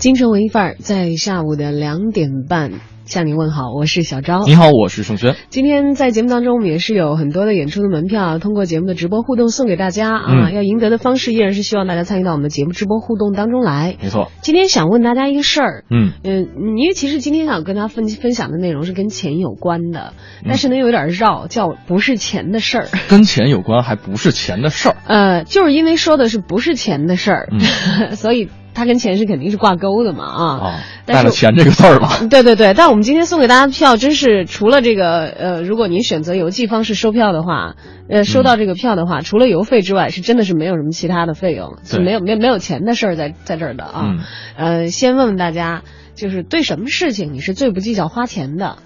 京城文艺范儿在下午的两点半向您问好，我是小昭。你好，我是盛轩。今天在节目当中，我们也是有很多的演出的门票，通过节目的直播互动送给大家啊。嗯要赢得的方式依然是希望大家参与到我们的节目直播互动当中来。没错，今天想问大家一个事儿，嗯，嗯，因为其实今天想跟大家分分享的内容是跟钱有关的，嗯但是呢又有点绕，叫不是钱的事儿。跟钱有关，还不是钱的事儿。呃，就是因为说的是不是钱的事儿，嗯 所以它跟钱是肯定是挂钩的嘛啊。啊，带了钱这个字儿吧。对对对，但我们今天送给大家的票，真是除了这个呃，如果您选择邮寄方式收票的话，呃，收到这个票的话，除了邮费之外，是真的是没有什么其他的费用，是没有没有没有钱的事儿在在这儿的啊。嗯呃，先问问大家，就是对什么事情你是最不计较花钱的？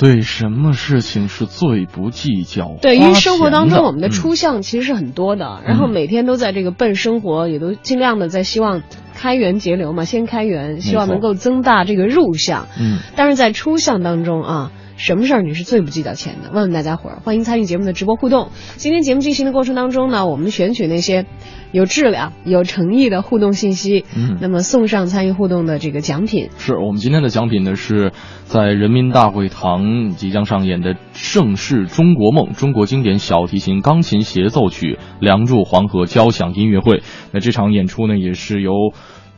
对什么事情是最不计较？对，因为生活当中我们的嗯出项其实是很多的，然后每天都在这个奔生活，也都尽量的在希望开源节流嘛，先开源，希望能够增大这个入项。嗯，但是在出项当中啊，什么事儿你是最不计较钱的？问问大家伙儿，欢迎参与节目的直播互动。今天节目进行的过程当中呢，我们选取那些有质量、有诚意的互动信息，嗯那么送上参与互动的这个奖品。是我们今天的奖品呢，是在人民大会堂即将上演的《盛世中国梦》中国经典小提琴钢琴协奏曲《梁祝黄河》交响音乐会。那这场演出呢，也是由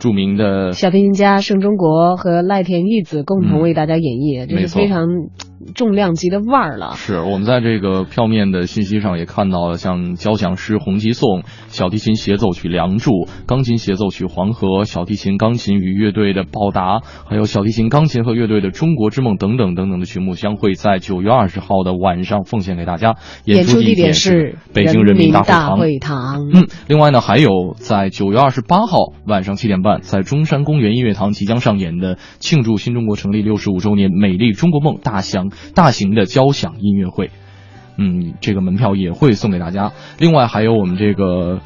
著名的小提琴家盛中国和赖田玉子共同为大家演绎，这是非常 重量级的腕儿了。是我们在这个票面的信息上也看到了，像交响诗《红旗颂》、小提琴协奏曲《梁祝》、钢琴协奏曲《黄河》、小提琴、钢琴与乐队的《报答》，还有小提琴、钢琴和乐队的《中国之梦》等等等等的曲目，将会在九月二十号的晚上奉献给大家。演出地点是北京人民大会堂。嗯，另外呢，还有在九月二十八号晚上七点半，在中山公园音乐堂即将上演的庆祝新中国成立六十五周年“美丽中国梦”大响大型的交响音乐会。嗯，这个门票也会送给大家。另外还有我们这个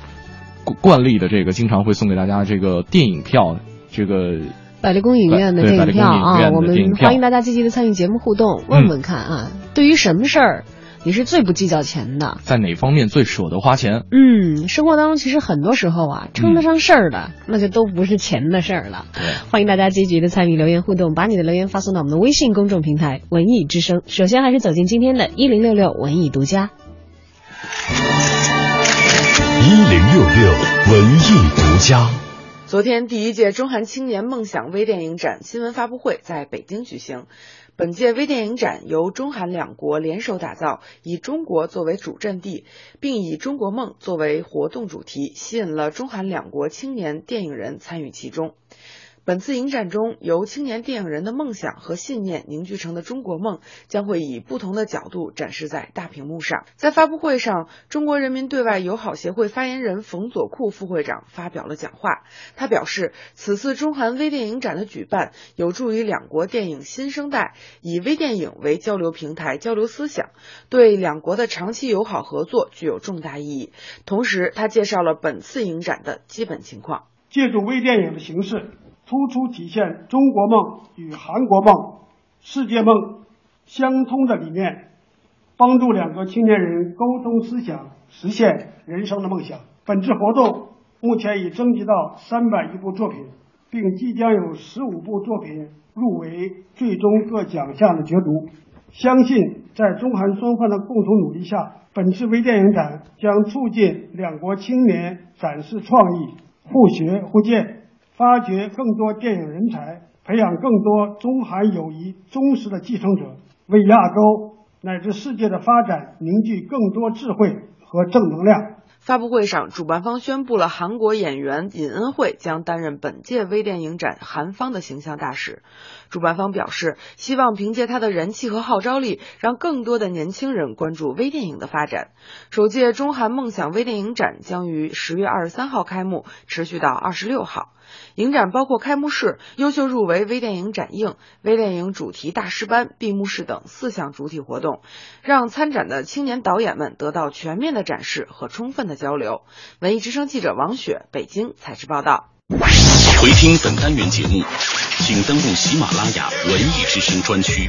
惯惯例的这个，经常会送给大家这个电影票，这个百丽宫影院的电影票啊，我们欢迎大家积极的参与节目互动，问问看啊，对于什么事儿你是最不计较钱的？在哪方面最舍得花钱？嗯，生活当中其实很多时候啊，称得上事儿的，那就都不是钱的事儿了。对，欢迎大家积极的参与留言互动，把你的留言发送到我们的微信公众平台“文艺之声”。首先还是走进今天的一零六六文艺独家。一零六六文艺独家。昨天，第一届中韩青年梦想微电影展新闻发布会在北京举行。本届微电影展由中韩两国联手打造，以中国作为主阵地，并以中国梦作为活动主题，吸引了中韩两国青年电影人参与其中。本次影展中，由青年电影人的梦想和信念凝聚成的中国梦，将会以不同的角度展示在大屏幕上。在发布会上，中国人民对外友好协会发言人冯佐库副会长发表了讲话。他表示，此次中韩微电影展的举办，有助于两国电影新生代以微电影为交流平台，交流思想，对两国的长期友好合作具有重大意义。同时，他介绍了本次影展的基本情况。借助微电影的形式，突出体现中国梦与韩国梦、世界梦相通的理念，帮助两个青年人沟通思想，实现人生的梦想。本次活动目前已征集到三百余部作品，并即将有十五部作品入围最终各奖项的角逐。相信在中韩双方的共同努力下，本次微电影展将促进两国青年展示创意、互学互鉴，发掘更多电影人才，培养更多中韩友谊忠实的继承者，为亚洲乃至世界的发展凝聚更多智慧和正能量。发布会上，主办方宣布了韩国演员尹恩惠将担任本届微电影展韩方的形象大使。主办方表示，希望凭借他的人气和号召力，让更多的年轻人关注微电影的发展。首届中韩梦想微电影展将于十月二十三号开幕，持续到二十六号。影展包括开幕式、优秀入围微电影展映、微电影主题大师班、闭幕式等四项主体活动，让参展的青年导演们得到全面的展示和充分的交流。文艺之声记者王雪北京采制报道。回听本单元节目，请登录喜马拉雅文艺之声专区。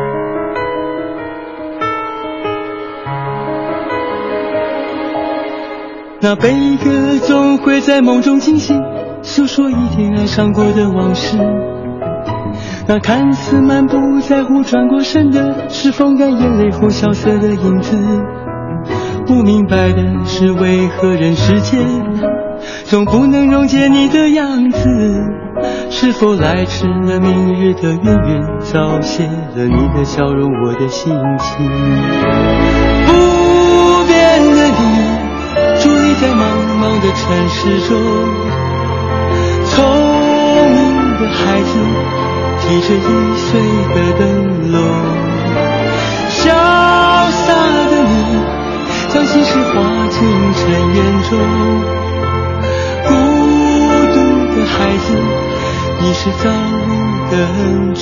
那悲歌总会在梦中惊醒，诉说一天爱上过的往事。那看似满不在乎转过身的，是风干眼泪后萧瑟的影子。不明白的是为何人世间总不能溶解你的样子？是否来迟了明日的渊源，早谢了你的笑容，我的心情。在茫茫的城市中，聪明的孩子提着易碎的灯笼，潇洒的你将心事化进尘缘中，孤独的孩子，你是造物的恩宠。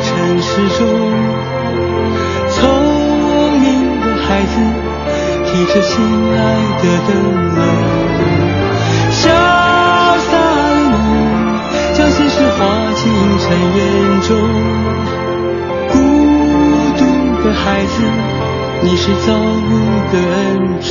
伫立在茫茫的城市中，聪明的孩子提着心爱的灯笼，潇洒的你将心事化进尘缘中，孤独的孩子，你是造物的恩宠。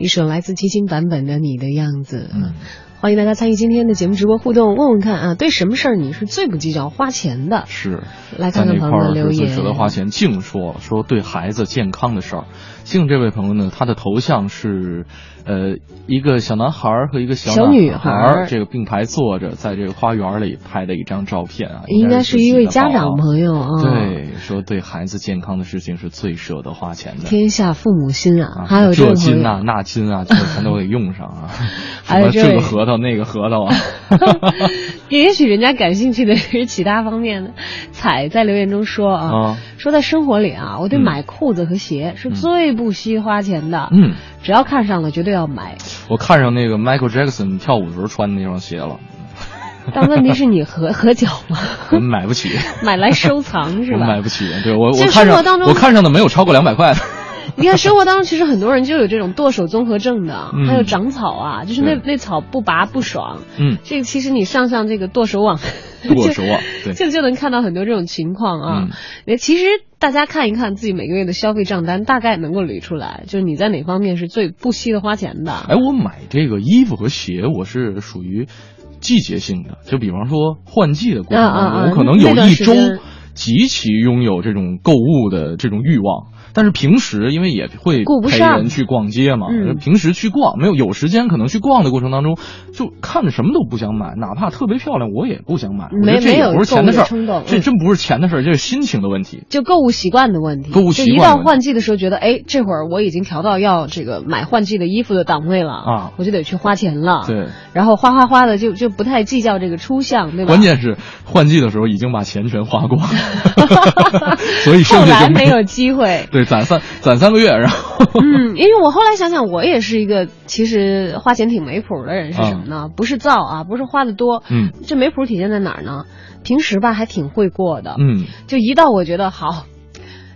一首来自齐秦版本的《你的样子》。嗯，欢迎大家参与今天的节目直播互动，问问看啊，对什么事儿你是最不计较花钱的？是，来看看朋友的留言。最舍得花钱，净说说对孩子健康的事儿。静这位朋友呢，他的头像是。呃，一个小男孩和一个小女孩，这个并排坐着，在这个花园里拍的一张照片啊，应该是一位家长朋友啊。对，说对孩子健康的事情是最舍得花钱的。天下父母心啊，还有这金啊那金啊，全都给用上啊。还有这个核桃那个核桃啊。也许人家感兴趣的是其他方面的。彩在留言中说啊，说在生活里啊，我对买裤子和鞋是最不惜花钱的。嗯，只要看上了，绝对。要买，我看上那个 Michael Jackson 跳舞的时候穿的那双鞋了。但问题是你合 合脚吗？买不起，买来收藏是吧？买不起，对我我看上我看上的没有超过两百块。你看生活当中其实很多人就有这种剁手综合症的，还有长草啊，就是那那草不拔不爽。嗯，这个其实你上上这个剁手网，剁手网，对，就就能看到很多这种情况啊。那其实大家看一看自己每个月的消费账单，大概能够捋出来，就是你在哪方面是最不惜的花钱的。哎，我买这个衣服和鞋，我是属于季节性的，就比方说换季的过程当中，我可能有一周极其拥有这种购物的这种欲望。但是平时因为也会陪人去逛街嘛，平时去逛没有有时间，可能去逛的过程当中，就看着什么都不想买，哪怕特别漂亮，我也不想买。没这也不是钱的事儿，这真不是钱的事儿，这是心情的问题。就购物习惯的问题。购物习惯。就一到换季的时候，觉得哎，这会儿我已经调到要这个买换季的衣服的档位了啊，我就得去花钱了。对。然后花花花的就就不太计较这个出相，对吧？关键是换季的时候已经把钱全花光了，所以剩下就没有机会。对，攒三攒。三个月，然后嗯，因为我后来想想，我也是一个其实花钱挺没谱的人，是什么呢？不是造啊，不是花的多，嗯，这没谱体现在哪儿呢？平时吧还挺会过的，嗯，就一到我觉得好。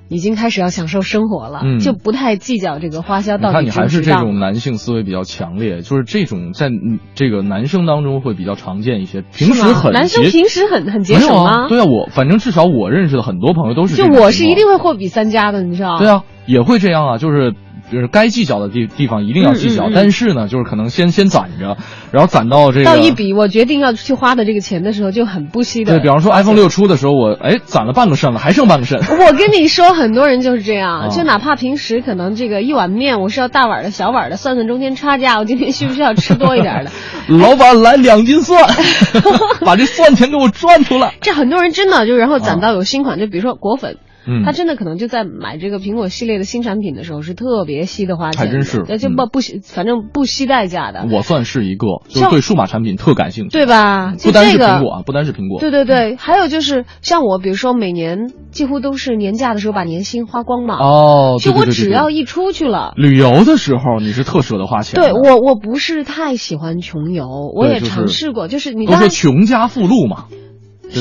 已经开始要享受生活了，就不太计较这个花销到底你看，你还是这种男性思维比较强烈，就是这种在这个男生当中会比较常见一些。平时很男生平时很很节省吗？对啊，我反正至少我认识的很多朋友都是。就我是一定会货比三家的，你知道？对啊，也会这样啊，就是。就是该计较的地地方一定要计较，但是呢，就是可能先先攒着，然后攒到这个到一笔我决定要去花的这个钱的时候就很不惜的。对，比方说 iPhone 六出的时候，我哎攒了半个肾 了，还剩半个肾。我跟你说，很多人就是这样，就哪怕平时可能这个一碗面我是要大碗的小碗的，算算中间差价，我今天需不需要吃多一点的？老板来两斤蒜，把这蒜钱给我赚出来。这很多人真的就然后攒到有新款，就比如说果粉。嗯，他真的可能就在买这个苹果系列的新产品的时候是特别惜的花钱，还真是，那就不不惜，反正不惜代价的。我算是一个，就对数码产品特感兴趣，对吧？不单是苹果啊，不单是苹果。对对对，还有就是像我，比如说每年几乎都是年假的时候把年薪花光嘛。哦，就我只要一出去了，旅游的时候你是特舍得花钱。对我，我不是太喜欢穷游，我也尝试过，就是你都说穷家富路嘛。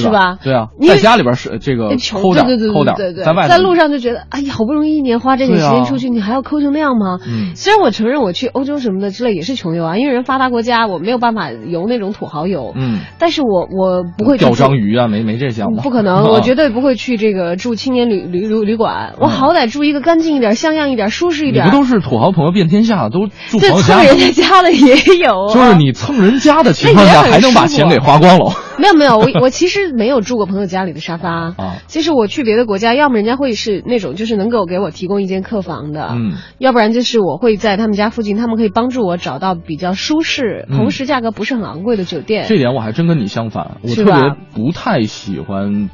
是吧？对啊，在家里边是这个抠点抠点，在外在路上就觉得，哎呀，好不容易一年花这点时间出去，你还要抠成那样吗？嗯，虽然我承认我去欧洲什么的之类也是穷游啊，因为人发达国家我没有办法游那种土豪游，嗯，但是我我不会钓章鱼啊，没没这项目，不可能，我 绝对不会去这个住青年旅旅旅旅馆，我好歹住一个干净一点、像样一点、舒适一点。不都是土豪朋友遍天下，都住朋友家？蹭人家家的也有，就是你蹭人家的情况下，还能把钱给花光了。没有没有，我我其实没有住过朋友家里的沙发啊。其实我去别的国家，要么人家会是那种就是能够给我提供一间客房的，嗯，要不然就是我会在他们家附近，他们可以帮助我找到比较舒适，同时价格不是很昂贵的酒店。这点我还真跟你相反，我特别不太喜欢。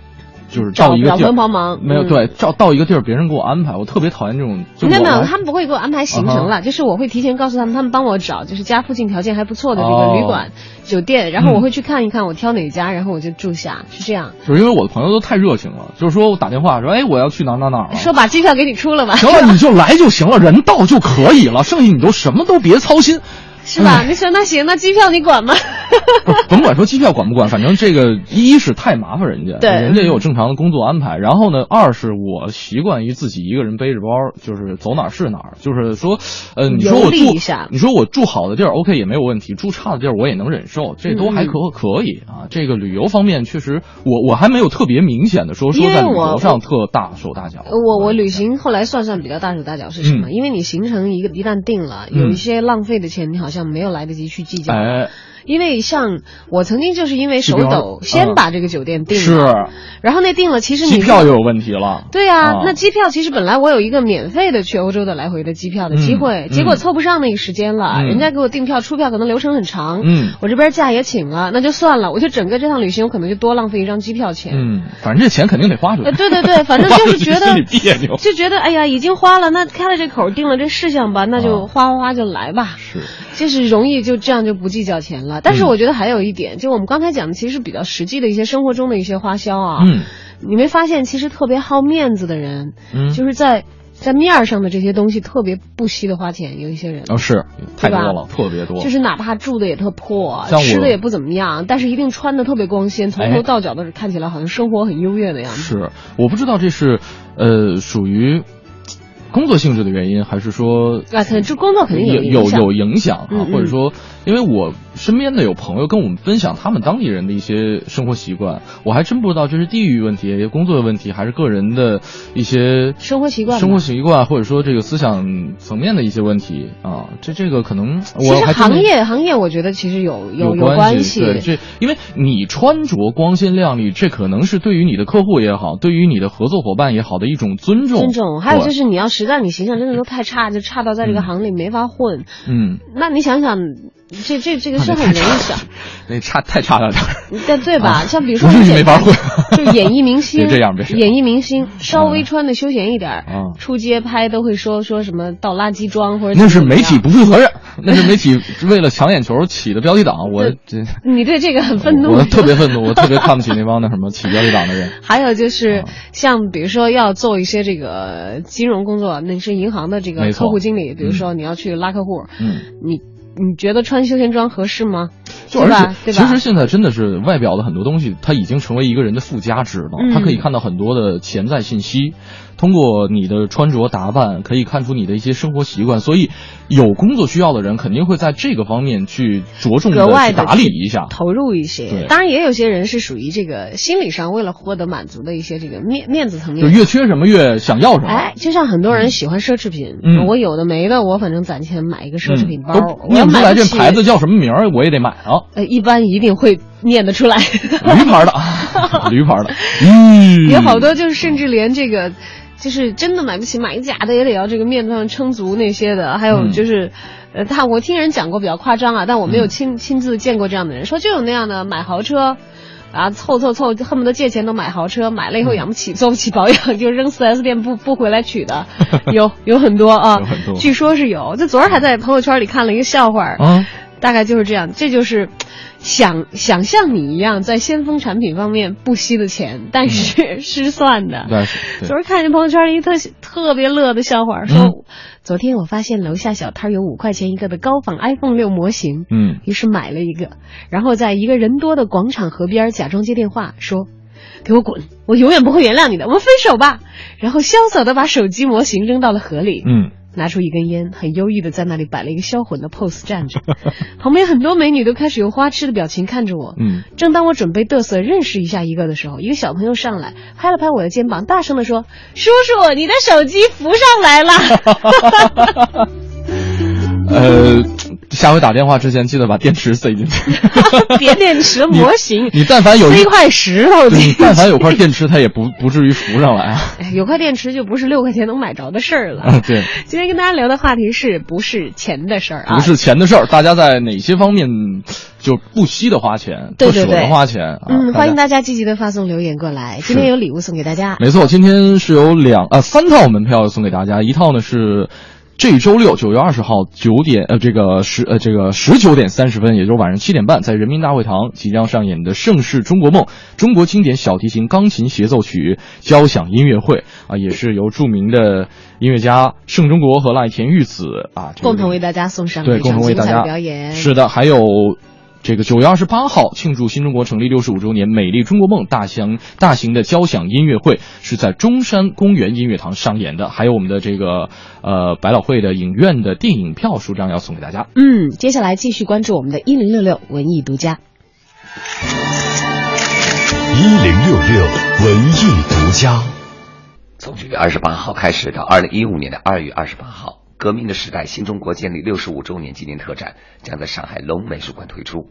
就是找一个地儿帮忙，没有对，照到一个地儿别人给我安排，我特别讨厌这种。没有没有，他们不会给我安排行程了，就是我会提前告诉他们，他们帮我找，就是家附近条件还不错的这个旅馆、酒店，然后我会去看一看，我挑哪家，然后我就住下，是这样。就是因为我的朋友都太热情了，就是说我打电话说，哎，我要去哪哪哪，说把机票给你出了吧。行了，你 就来就行了，人到就可以了，剩下你都什么都别操心，是吧？你说那行，那机票你管吗？甭管说机票管不管，反正这个一是太麻烦人家，对人家也有正常的工作安排。然后呢，二是我习惯于自己一个人背着包，就是走哪儿是哪儿。就是说，呃，你说我住一下你说我住好的地儿，OK 也没有问题；住差的地儿我也能忍受，这都还可可以啊。这个旅游方面确实，我我还没有特别明显的说说在旅游上特大手大脚。我我旅行后来算算比较大手大脚是什么？嗯因为你行程一个一旦定了，嗯有一些浪费的钱，你好像没有来得及去计较。哎，因为像我曾经就是因为手抖，嗯先把这个酒店订了，是然后那订了，其实你机票又有问题了。对啊，啊那机票其实本来我有一个免费的去欧洲的来回的机票的机会，嗯结果凑不上那个时间了，嗯人家给我订票出票可能流程很长，嗯我这边假也请了，那就算了，我就整个这趟旅行我可能就多浪费一张机票钱。嗯，反正这钱肯定得花出去。呃，对对对，反正就是觉得 别扭。就觉得哎呀，已经花了，那开了这口，定了这事项吧，那就啊花花花就来吧。是，就是容易就这样就不计较钱了。但是嗯我觉得还有一点，就我们刚才讲的，其实比较实际的一些生活中的一些花销啊。嗯你没发现，其实特别好面子的人，嗯，就是在在面儿上的这些东西特别不惜的花钱。有一些人，哦是太多了，特别多。就是哪怕住的也特破，吃的也不怎么样，但是一定穿的特别光鲜，从哎头到脚都是看起来好像生活很优越的样子。是，我不知道这是呃属于工作性质的原因，还是说啊，可能这工作肯定有。有有影响啊，嗯嗯或者说，因为我身边的有朋友跟我们分享他们当地人的一些生活习惯，我还真不知道这是地域问题、工作的问题，还是个人的一些生活习惯生活习惯，或者说这个思想层面的一些问题啊。这这个可能其实我还真没行业行业，我觉得其实有有有关系。对，这因为你穿着光鲜亮丽，这可能是对于你的客户也好，对于你的合作伙伴也好的一种尊重。尊重，还有就是你要实在你形象真的都太差，就差到在这个行里没法混。嗯，那你想想，这这这个是很容易想，那差 太差了点儿。对对吧？啊像比如说没法混 就演艺明星，别这样演艺明星稍微穿的休闲一点，啊出街拍都会说说什么倒垃圾装或者那是媒体不负责任，那是媒体为了抢眼球起的标题党。我这你对这个很愤怒，我特别愤怒，我特别看不起那帮那什么起标题党的人。还有就是啊像比如说要做一些这个金融工作，那是银行的这个客户经理，比如说你要去拉客户，嗯，你你觉得穿休闲装合适吗？就而？且，其实现在真的是外表的很多东西，它已经成为一个人的附加值了。嗯他可以看到很多的潜在信息，通过你的穿着打扮，可以看出你的一些生活习惯。所以，有工作需要的人肯定会在这个方面去着重格外的去打理一下。投入一些。当然，也有些人是属于这个心理上为了获得满足的一些这个面面子层面。就越缺什么越想要什么。哎，就像很多人喜欢奢侈品，嗯我有的没的，我反正攒钱买一个奢侈品包，都我要念不出来这牌子，叫什么名儿，我也得买啊。呃，一般一定会念得出来。驴牌的，驴牌的，嗯，有好多就是甚至连这个，就是真的买不起，买个假的也得要这个面子上撑足那些的。还有嗯就是，呃，他我听人讲过比较夸张啊，但我没有亲、亲自见过这样的人，说就有那样的买豪车。啊，凑凑凑，恨不得借钱都买豪车，买了以后养不起，做不起保养，就扔四 S 店不不回来取的，有有很多啊，有很多据说是有。就昨儿还在朋友圈里看了一个笑话，啊，大概就是这样，这就是想想像你一样，在先锋产品方面不惜的钱，但是 失算的。对昨儿看见朋友圈里一特特别乐的笑话，说、嗯昨天我发现楼下小摊有五块钱一个的高仿 iPhone 六模型，嗯，于是买了一个，然后在一个人多的广场河边假装接电话，说：“给我滚，我永远不会原谅你的，我们分手吧。”然后潇洒的把手机模型扔到了河里。嗯，拿出一根烟，很忧郁的在那里摆了一个销魂的 pose 站着，旁边很多美女都开始用花痴的表情看着我。嗯，正当我准备嘚瑟认识一下一个的时候，一个小朋友上来拍了拍我的肩膀，大声的说：“叔叔，你的手机浮上来了。呃，下回打电话之前记得把电池塞进去。别电池模型，你但凡有一块石头你。但凡有块电池，它也不不至于浮上来啊。哎有块电池就不是六块钱能买着的事儿了。啊，对，今天跟大家聊的话题是不是钱的事儿啊？不是钱的事儿，大家在哪些方面就不惜的花钱，不舍得花钱啊？嗯，欢迎大家。积极的发送留言过来。今天有礼物送给大家。没错，今天是有两啊三套门票送给大家，一套呢是。这周六九月二十号九点，呃，这个十呃这个十九点三十分，也就是晚上七点半，在人民大会堂即将上演的《盛世中国梦》中国经典小提琴钢琴协奏曲交响音乐会啊，也是由著名的音乐家盛中国和赖田玉子啊这个共同为大家送上对，共同为大家表演。是的，还有这个九月二十八号庆祝新中国成立六十五周年，美丽中国梦大型大型的交响音乐会是在中山公园音乐堂上演的，还有我们的这个呃百老汇的影院的电影票数张要送给大家。嗯，接下来继续关注我们的一零六六文艺独家。一零六六文艺独家。从九月二十八号开始到二零一五年的二月二十八号，革命的时代新中国建立六十五周年纪念特展将在上海龙美术馆推出。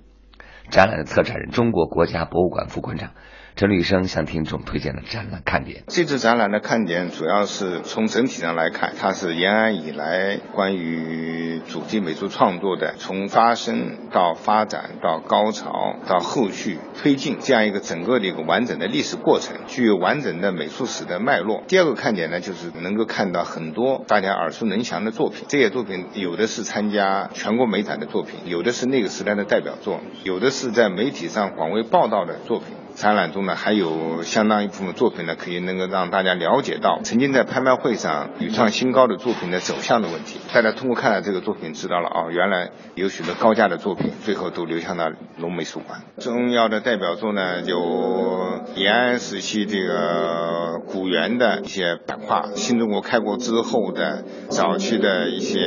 展览的策展人、中国国家博物馆副馆长陈履生向听众推荐的展览看点。这次展览的看点主要是从整体上来看，它是延安以来关于主题美术创作的从发生到发展到高潮到后续推进这样一个整个的一个完整的历史过程，具有完整的美术史的脉络。第二个看点呢，就是能够看到很多大家耳熟能详的作品。这些作品有的是参加全国美展的作品，有的是那个时代的代表作，有的是在媒体上广为报道的作品。展览中呢，还有相当一部分作品呢，可以能够让大家了解到曾经在拍卖会上屡创新高的作品的走向的问题。大家通过看了这个作品，知道了哦，原来有许多高价的作品，最后都流向了龙美术馆。重要的代表作呢，有延安时期这个古元的一些版画，新中国开国之后的早期的一些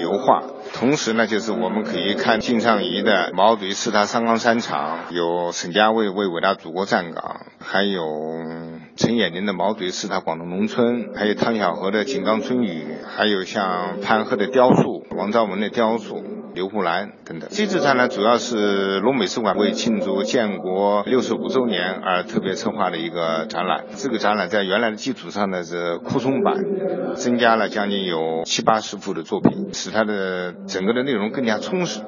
油画。同时呢，就是我们可以看敬尚仪的毛主席视察三纲三场，有沈家卫为伟大祖国站岗，还有陈野林的毛主席视察广东农村，还有汤小河的井冈春雨，还有像潘鹤的雕塑、王兆文的雕塑。刘胡兰等等。这次展览主要是龙美术馆为庆祝建国六十五周年而特别策划的一个展览。这个展览在原来的基础上呢是扩充版，增加了将近有七八十幅的作品，使它的整个的内容更加充实。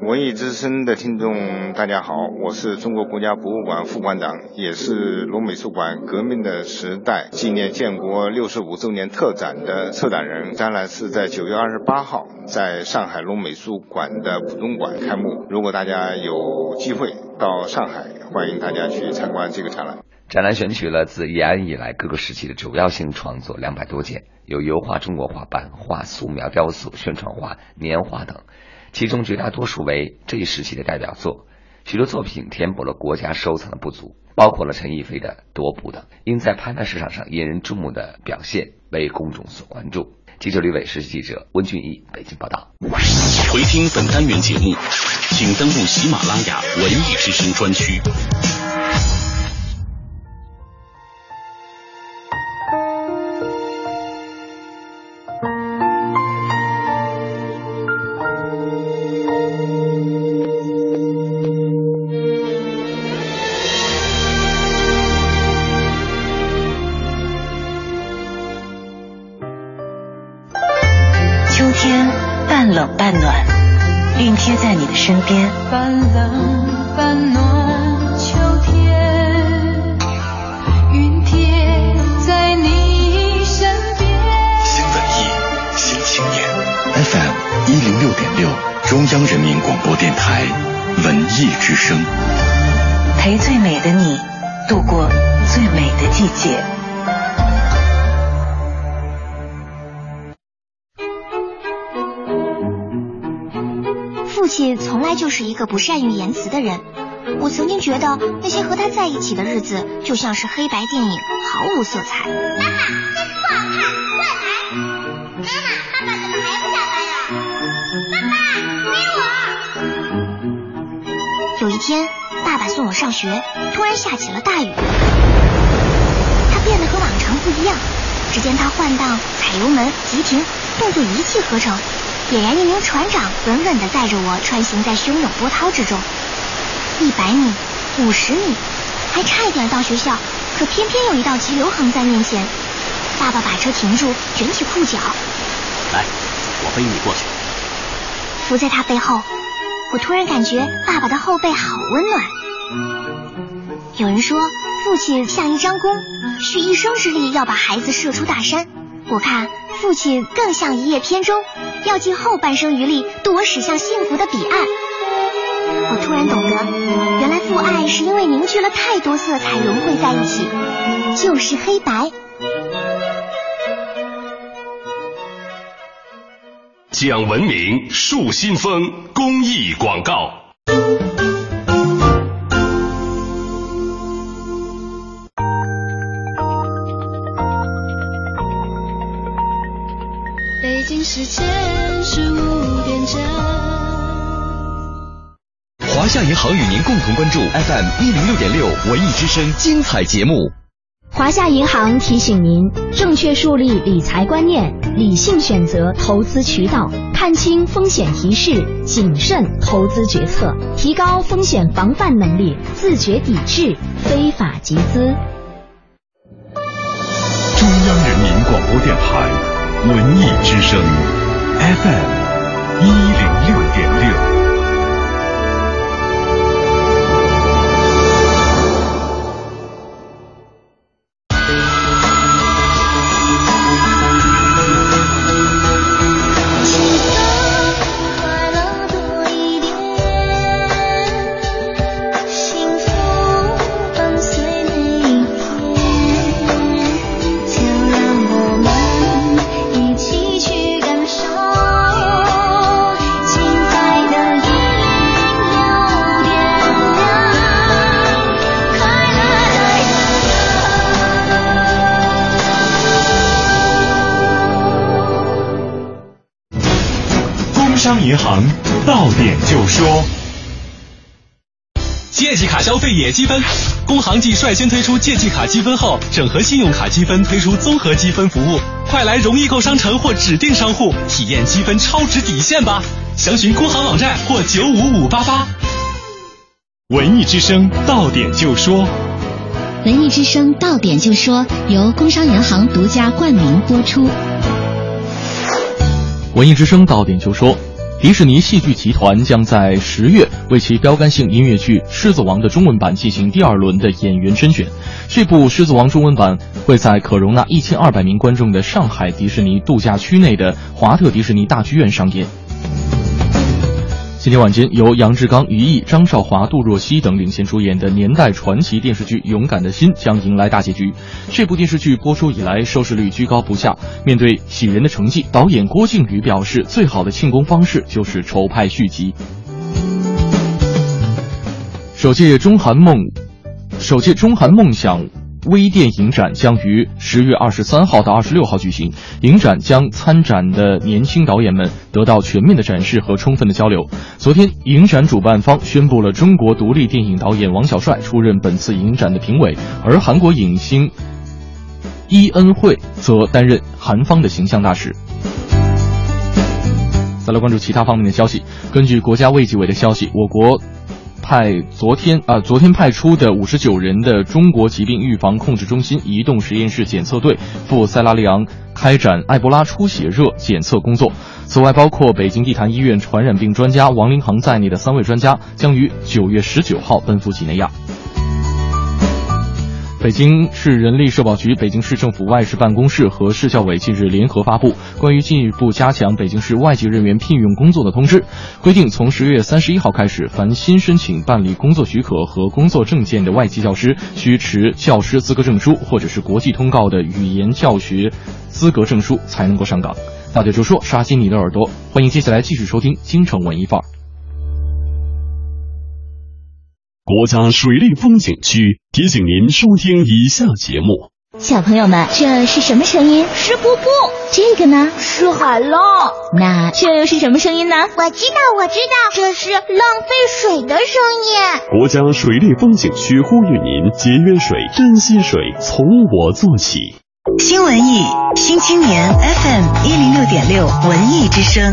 文艺之声的听众，大家好，我是中国国家博物馆副馆长，也是龙美术馆“革命的时代”纪念建国六十五周年特展的策展人。展览是在九月二十八号在上海龙美术馆的浦东馆开幕。如果大家有机会到上海，欢迎大家去参观这个展览。展览选取了自延安以来各个时期的主要性创作两百多件，有油画、中国画、版画、素描、雕塑、宣传画、年画等。其中绝大多数为这一时期的代表作，许多作品填补了国家收藏的不足，包括了陈逸飞的《多部》等，因在拍卖市场上引人注目的表现为公众所关注。记者吕伟，实习记者温俊义，北京报道。回听本单元节目，请登录喜马拉雅文艺之声专区。是一个不善于言辞的人。我曾经觉得那些和他在一起的日子就像是黑白电影，毫无色彩。妈妈，这不好看，快来！妈妈，爸爸怎么还不下班呀？爸爸，没我。有一天，爸爸送我上学，突然下起了大雨。他变得和往常不一样。只见他换挡、踩油门、急停，动作一气呵成。俨然一名船长，稳稳地载着我穿行在汹涌波涛之中。一百米，五十米，还差一点到学校，可偏偏有一道急流横在面前。爸爸把车停住，卷起裤脚，来，我背你过去。伏在他背后，我突然感觉爸爸的后背好温暖。有人说，父亲像一张弓，蓄一生之力要把孩子射出大山。我看父亲更像一叶扁舟，要尽后半生余力渡我驶向幸福的彼岸。我突然懂得，原来父爱是因为凝聚了太多色彩融汇在一起，就是黑白。讲文明树新风公益广告。北京时间。夏银行与您共同关注 FM 一零六点六文艺之声精彩节目。华夏银行提醒您：正确树立理财观念，理性选择投资渠道，看清风险提示，谨慎投资决策，提高风险防范能力，自觉抵制非法集资。中央人民广播电台文艺之声 FM 一零六点六。说，借记卡消费也积分。工行继率先推出借记卡积分后，整合信用卡积分推出综合积分服务，快来容易购商城或指定商户体验积分超值底线吧！详询工行网站或九五五八八。文艺之声到点就说，文艺之声到点就说由工商银行独家冠名播出。文艺之声到点就说。迪士尼戏剧集团将在十月为其标杆性音乐剧《狮子王》的中文版进行第二轮的演员甄选。这部《狮子王》中文版会在可容纳一千二百名观众的上海迪士尼度假区内的华特迪士尼大剧院上演。今天晚间，由杨志刚、于毅、张少华、杜若溪等领衔主演的年代传奇电视剧《勇敢的心》将迎来大结局。这部电视剧播出以来，收视率居高不下。面对喜人的成绩，导演郭靖宇表示，最好的庆功方式就是筹拍续集。首届中韩梦，首届中韩梦想。微电影展将于十月二十三号到二十六号举行，影展将参展的年轻导演们得到全面的展示和充分的交流。昨天，影展主办方宣布了中国独立电影导演王小帅出任本次影展的评委，而韩国影星伊恩惠则担任韩方的形象大使。再来关注其他方面的消息，根据国家卫计委的消息，我国。派昨天啊，昨天派出的五十九人的中国疾病预防控制中心移动实验室检测队赴塞拉利昂开展埃博拉出血热检测工作。此外，包括北京地坛医院传染病专家王林航在内的三位专家将于九月十九号奔赴几内亚。北京市人力社保局、北京市政府外事办公室和市教委近日联合发布关于进一步加强北京市外籍人员聘用工作的通知，规定从十月三十一号开始，凡新申请办理工作许可和工作证件的外籍教师，需持教师资格证书或者是国际通告的语言教学资格证书才能够上岗。大嘴就说，刷新你的耳朵，欢迎接下来继续收听京城文艺范儿。国家水利风景区提醒您收听以下节目。小朋友们，这是什么声音？是瀑布。这个呢？是海浪。那这又是什么声音呢？我知道，我知道，这是浪费水的声音。国家水利风景区呼吁您节约水、珍惜水，从我做起。新文艺新青年 FM 一零六点六文艺之声。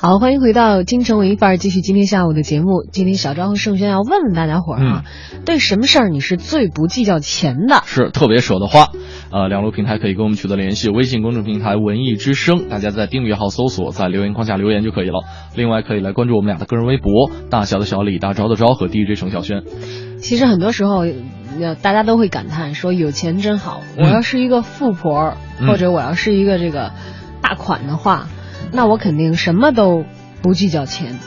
好，欢迎回到京城文艺范儿，继续今天下午的节目。今天小张和盛轩要问问大家伙儿啊，对什么事儿你是最不计较钱的？是特别舍得花。呃，两路平台可以跟我们取得联系，微信公众平台文艺之声，大家在订阅号搜索，在留言框下留言就可以了。另外可以来关注我们俩的个人微博，大小的小李，大招的招和 DJ 程小轩。其实很多时候，大家都会感叹说有钱真好。我要是一个富婆，或者我要是一个这个大款的话。那我肯定什么都不计较钱。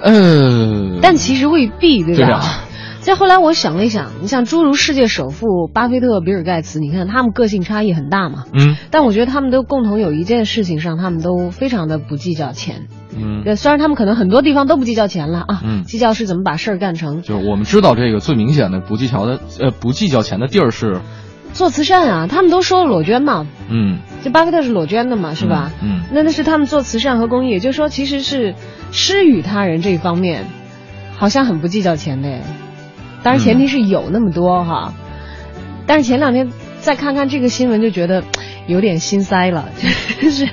呃，但其实未必，对吧？对啊再后来我想了一想，你像诸如世界首富巴菲特、比尔盖茨，你看他们个性差异很大嘛。嗯但我觉得他们都共同有一件事情上，他们都非常的不计较钱。嗯，对，虽然他们可能很多地方都不计较钱了啊，嗯计较是怎么把事儿干成。就是我们知道这个最明显的不计较的呃不计较钱的地儿是，做慈善啊，他们都说裸捐嘛，嗯这巴菲特是裸捐的嘛，是吧？嗯那那是他们做慈善和公益，也就是说，其实是施与他人这一方面，好像很不计较钱的。当然，前提是有那么多哈。但是前两天再看看这个新闻，就觉得有点心塞了，就是。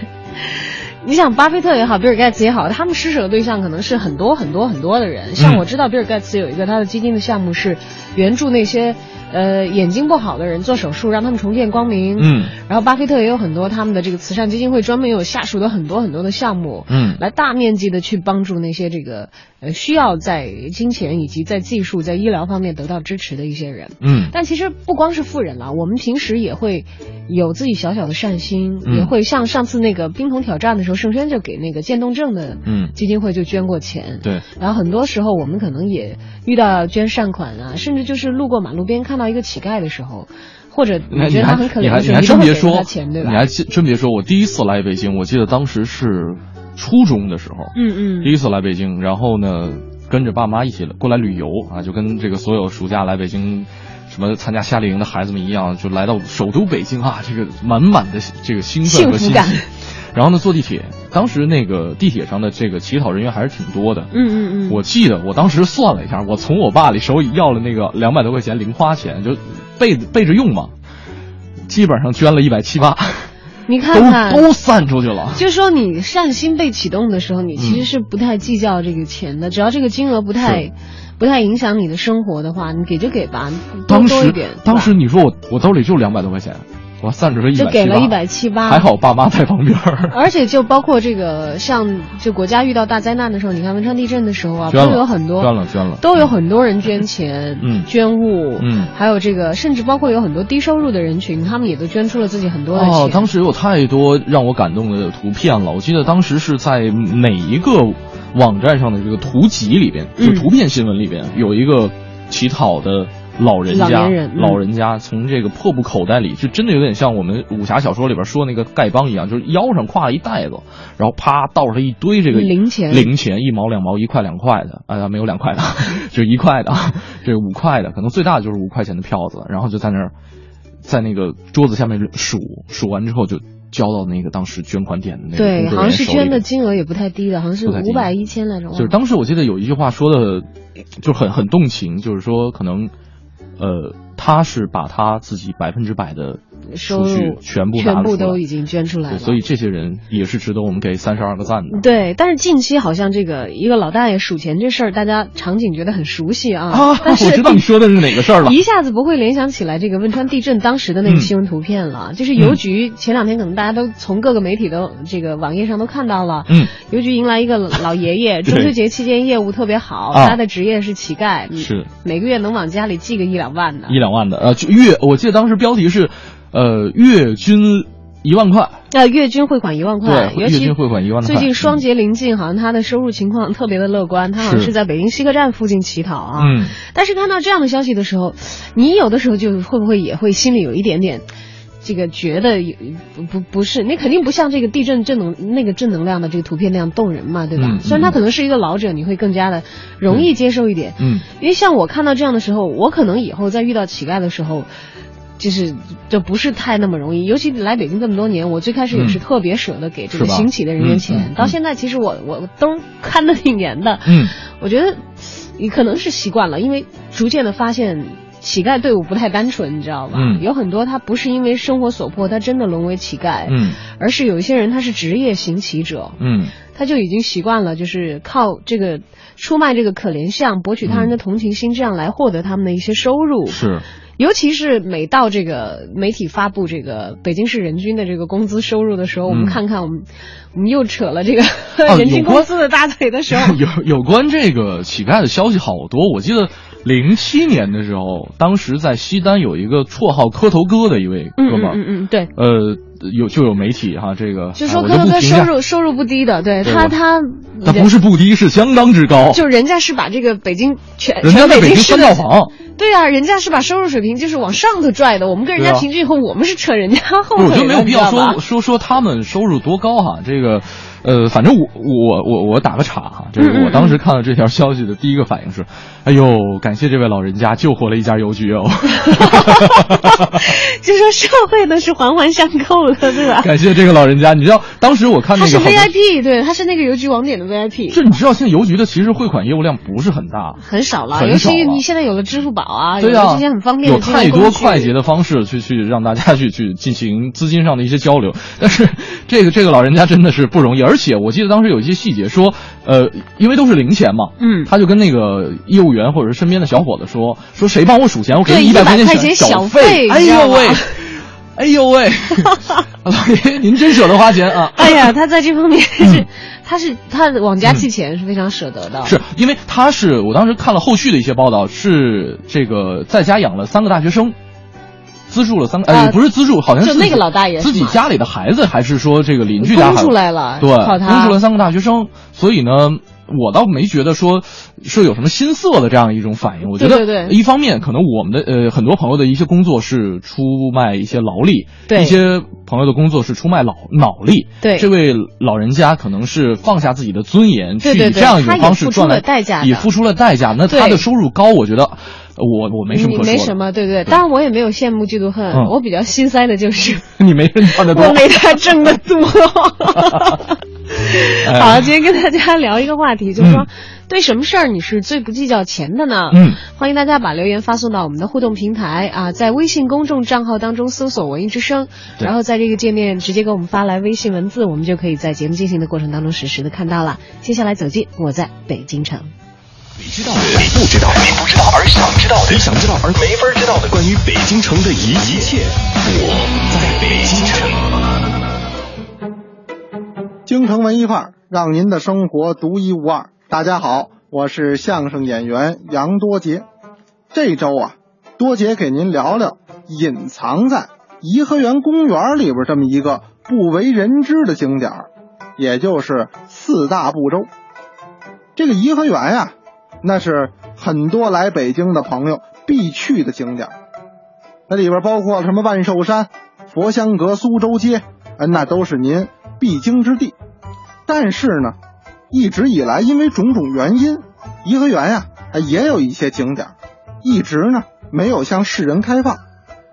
你想，巴菲特也好，比尔盖茨也好，他们施舍的对象可能是很多很多很多的人。像我知道，比尔盖茨有一个他的基金的项目是援助那些呃眼睛不好的人做手术，让他们重见光明。嗯，然后巴菲特也有很多他们的这个慈善基金会专门有下属的很多很多的项目，嗯来大面积的去帮助那些这个呃需要在金钱以及在技术在医疗方面得到支持的一些人。嗯但其实不光是富人了，我们平时也会有自己小小的善心，嗯也会像上次那个冰桶挑战的时候，盛轩就给那个渐冻症的嗯基金会就捐过钱。对，然后很多时候我们可能也遇到捐善款啊，甚至就是路过马路边看到一个乞丐的时候，或者你觉得他很可怜你还真别说？你还真真别说，我第一次来北京，我记得当时是初中的时候，嗯嗯第一次来北京，然后呢，跟着爸妈一起过来旅游啊，就跟这个所有暑假来北京。什么参加夏令营的孩子们一样，就来到首都北京啊，这个满满的这个兴奋和欣喜。然后呢，坐地铁，当时那个地铁上的这个乞讨人员还是挺多的。嗯嗯嗯，我记得我当时算了一下，我从我爸里手里要了那个两百多块钱零花钱，就备备着用嘛，基本上捐了一百七八，你看看都都散出去了。就说你善心被启动的时候，你其实是不太计较这个钱的，只要这个金额不太不太影响你的生活的话，你给就给吧，多当时多一点。当时你说我我兜里就两百多块钱，我散出了一百就给了一百七八，还好爸妈在旁边儿。而且就包括这个，像就国家遇到大灾难的时候，你看汶川地震的时候啊，都有很多捐了捐了都有很多人捐钱、嗯捐物，嗯还有这个，甚至包括有很多低收入的人群，他们也都捐出了自己很多的钱。哦，当时有太多让我感动的图片了。我记得当时是在哪一个网站上的这个图集里边，嗯就图片新闻里边有一个乞讨的老人家，老人嗯老人家从这个破布口袋里，就真的有点像我们武侠小说里边说那个丐帮一样，就是腰上挎了一袋子，然后啪倒出来一堆这个零钱零钱一毛两毛一块两块的，啊、没有两块的，就一块的，这个五块的，可能最大的就是五块钱的票子，然后就在那儿。在那个桌子下面数，数完之后就交到那个当时捐款点的那个对，好像是捐的金额也不太低的，好像是五百一千来着。就是当时我记得有一句话说的，就很很动情，就是说可能，呃，他是把他自己百分之百的收入全部全部都已经捐出来了。所以这些人也是值得我们给三十二个赞的。对，但是近期好像这个一个老大爷数钱这事儿，大家场景觉得很熟悉啊。啊，但是我知道你说的是哪个事儿了。一下子不会联想起来这个汶川地震当时的那个新闻图片了。就是邮局前两天可能大家都从各个媒体的这个网页上都看到了，嗯，邮局迎来一个老爷爷，中秋节期间业务特别好，啊他的职业是乞丐，是每个月能往家里寄个一两万的。一两万的，呃，就月，我记得当时标题是，呃，月均一万块。呃，月均汇款一万块，对月均汇款一万块最近双节临近，好像他的收入情况特别的乐观，他好像是是在北京西客站附近乞讨啊。嗯，但是看到这样的消息的时候，你有的时候就会不会也会心里有一点点。这个觉得有不不不是，你肯定不像这个地震正能那个正能量的这个图片那样动人嘛，对吧？嗯虽然他可能是一个老者，你会更加的容易接受一点。嗯，因为像我看到这样的时候，我可能以后在遇到乞丐的时候，就是就不是太那么容易。尤其来北京这么多年，我最开始也是嗯特别舍得给这个行乞的人员钱，到现在其实我我都看的挺严的。嗯，我觉得你可能是习惯了，因为逐渐的发现。乞丐队伍不太单纯，你知道吧？嗯有很多他不是因为生活所迫，他真的沦为乞丐，嗯，而是有一些人他是职业行乞者，嗯，他就已经习惯了，就是靠这个出卖这个可怜相，博取他人的同情心，这样来获得他们的一些收入。是。尤其是每到这个媒体发布这个北京市人均的这个工资收入的时候，我们嗯看看我们我们又扯了这个哦 人均工资的大腿的时候，有有关这个乞丐的消息好多，我记得零七年的时候，当时在西单有一个绰号“磕头哥”的一位嗯哥们儿，嗯嗯嗯，对，呃，有就有媒体哈，这个就说啊我科哥哥收入收入不低的，对他他他不是不低，是相当之高。就人家是把这个北京全人家在全北京市的三套房，对啊，人家是把收入水平就是往上头拽的，我们跟人家平均以后，我们是扯人家后腿的，我觉得没有必要说说说他们收入多高哈，这个，呃，反正我我我我打个岔哈，这个嗯嗯我当时看到这条消息的第一个反应是，哎呦，感谢这位老人家救活了一家邮局哦 就说社会都是环环相扣的，对吧？感谢这个老人家。你知道当时我看他是 VIP，对，他是那个邮局网点的 VIP，这你知道现在邮局的其实汇款业务量不是很大，很少了，很尤其你现在有了支付宝啊，对呀、有了这些很方便有太多快捷的方式去去让大家去去进行资金上的一些交流，但是这个这个老人家真的是不容易，而且我记得当时有一些细节说，呃，因为都是零钱嘛，嗯，他就跟那个业务员或者是身边的小伙子说，说谁帮我数钱，我给你一百100块钱钱小费，哎呦喂，哎呦喂，老爷您真舍得花钱啊！哎呀，他在这方面是，他是他往家寄钱是非常舍得的，是因为他是我当时看了后续的一些报道，是这个在家养了三个大学生。资助了三个，呃，啊也不是资助，好像就那自己个老大爷自己家里的孩子，还是说这个邻居家孩子供出来了对，靠他。供出了三个大学生，所以呢，我倒没觉得说是有什么心塞的这样一种反应。我觉得，对对对一方面可能我们的呃很多朋友的一些工作是出卖一些劳力，对一些朋友的工作是出卖脑脑力。对这位老人家可能是放下自己的尊严，对对对去以这样一种方式赚来了代价的也付出了代价。那他的收入高，我觉得我我没什么你可说的。没什么，对不对？当然我也没有羡慕嫉妒恨，嗯我比较心塞的就是 你没人赚的多，我没他挣的多。哎好，今天跟大家聊一个话题，就是说，对什么事儿你是最不计较钱的呢？嗯，欢迎大家把留言发送到我们的互动平台啊，在微信公众账号当中搜索“文艺之声”，然后在这个界面直接给我们发来微信文字，我们就可以在节目进行的过程当中实时的看到了。接下来走进我在北京城。你知道的，你不知道的，你不知道而想知道的，你想知道而没法知道的，关于北京城的一一切，我在北京城。京城文艺范儿，让您的生活独一无二。大家好，我是相声演员杨多杰。这周啊，多杰给您聊聊隐藏在颐和园公园里边这么一个不为人知的景点儿，也就是四大部洲。这个颐和园呀、那是很多来北京的朋友必去的景点儿。那里边包括什么万寿山、佛香阁、苏州街，那都是您必经之地。但是呢，一直以来因为种种原因，颐和园呀、呃也有一些景点，一直呢没有向世人开放。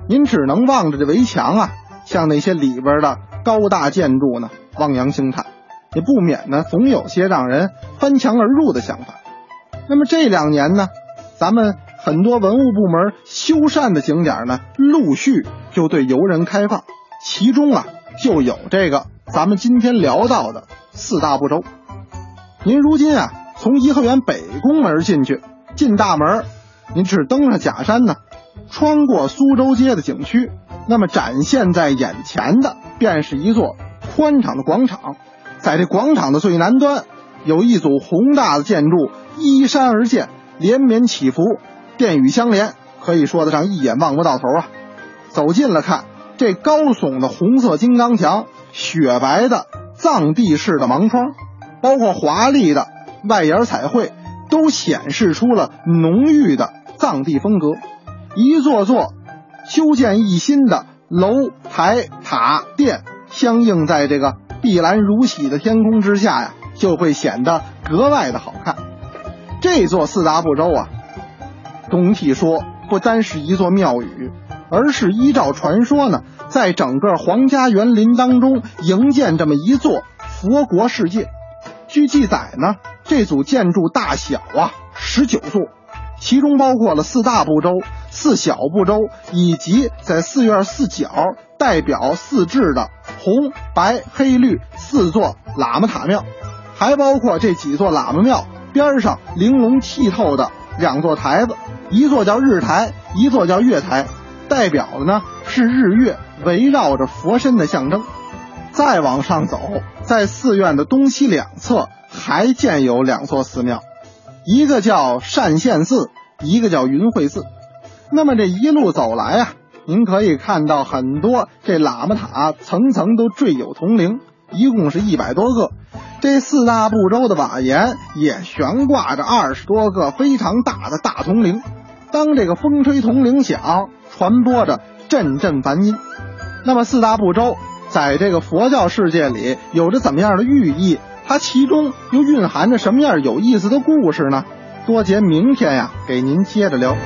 您只能望着这围墙啊，向那些里边的高大建筑呢望洋兴叹，也不免呢总有些让人翻墙而入的想法。那么这两年呢，咱们很多文物部门修缮的景点呢，陆续就对游人开放，其中啊就有这个咱们今天聊到的四大部洲。您如今啊从颐和园北宫门进去，进大门，您只登上假山呢，穿过苏州街的景区，那么展现在眼前的便是一座宽敞的广场，在这广场的最南端，有一组宏大的建筑依山而建，连绵起伏，殿宇相连，可以说得上一眼望不到头啊。走近了看，这高耸的红色金刚墙，雪白的藏地式的盲窗，包括华丽的外檐彩绘，都显示出了浓郁的藏地风格。一座座修建一新的楼台塔殿，相应在这个碧蓝如洗的天空之下呀，就会显得格外的好看。这座四大部洲啊，总体说不单是一座庙宇，而是依照传说呢，在整个皇家园林当中营建这么一座佛国世界。据记载呢，这组建筑大小啊十九座，其中包括了四大部洲、四小部洲，以及在寺院四角代表四至的红、白、黑、绿四座喇嘛塔庙，还包括这几座喇嘛庙边上玲珑剔透的两座台子，一座叫日台，一座叫月台，代表的呢是日月围绕着佛身的象征。再往上走，在寺院的东西两侧还建有两座寺庙，一个叫善现寺，一个叫云会寺。那么这一路走来啊，您可以看到很多这喇嘛塔层层都缀有铜铃，一共是一百多个。这四大部洲的瓦檐也悬挂着二十多个非常大的大铜铃，当这个风吹铜铃响，传播着阵阵梵音。那么四大部洲在这个佛教世界里有着怎么样的寓意？它其中又蕴含着什么样有意思的故事呢？多杰明天呀，给您接着聊。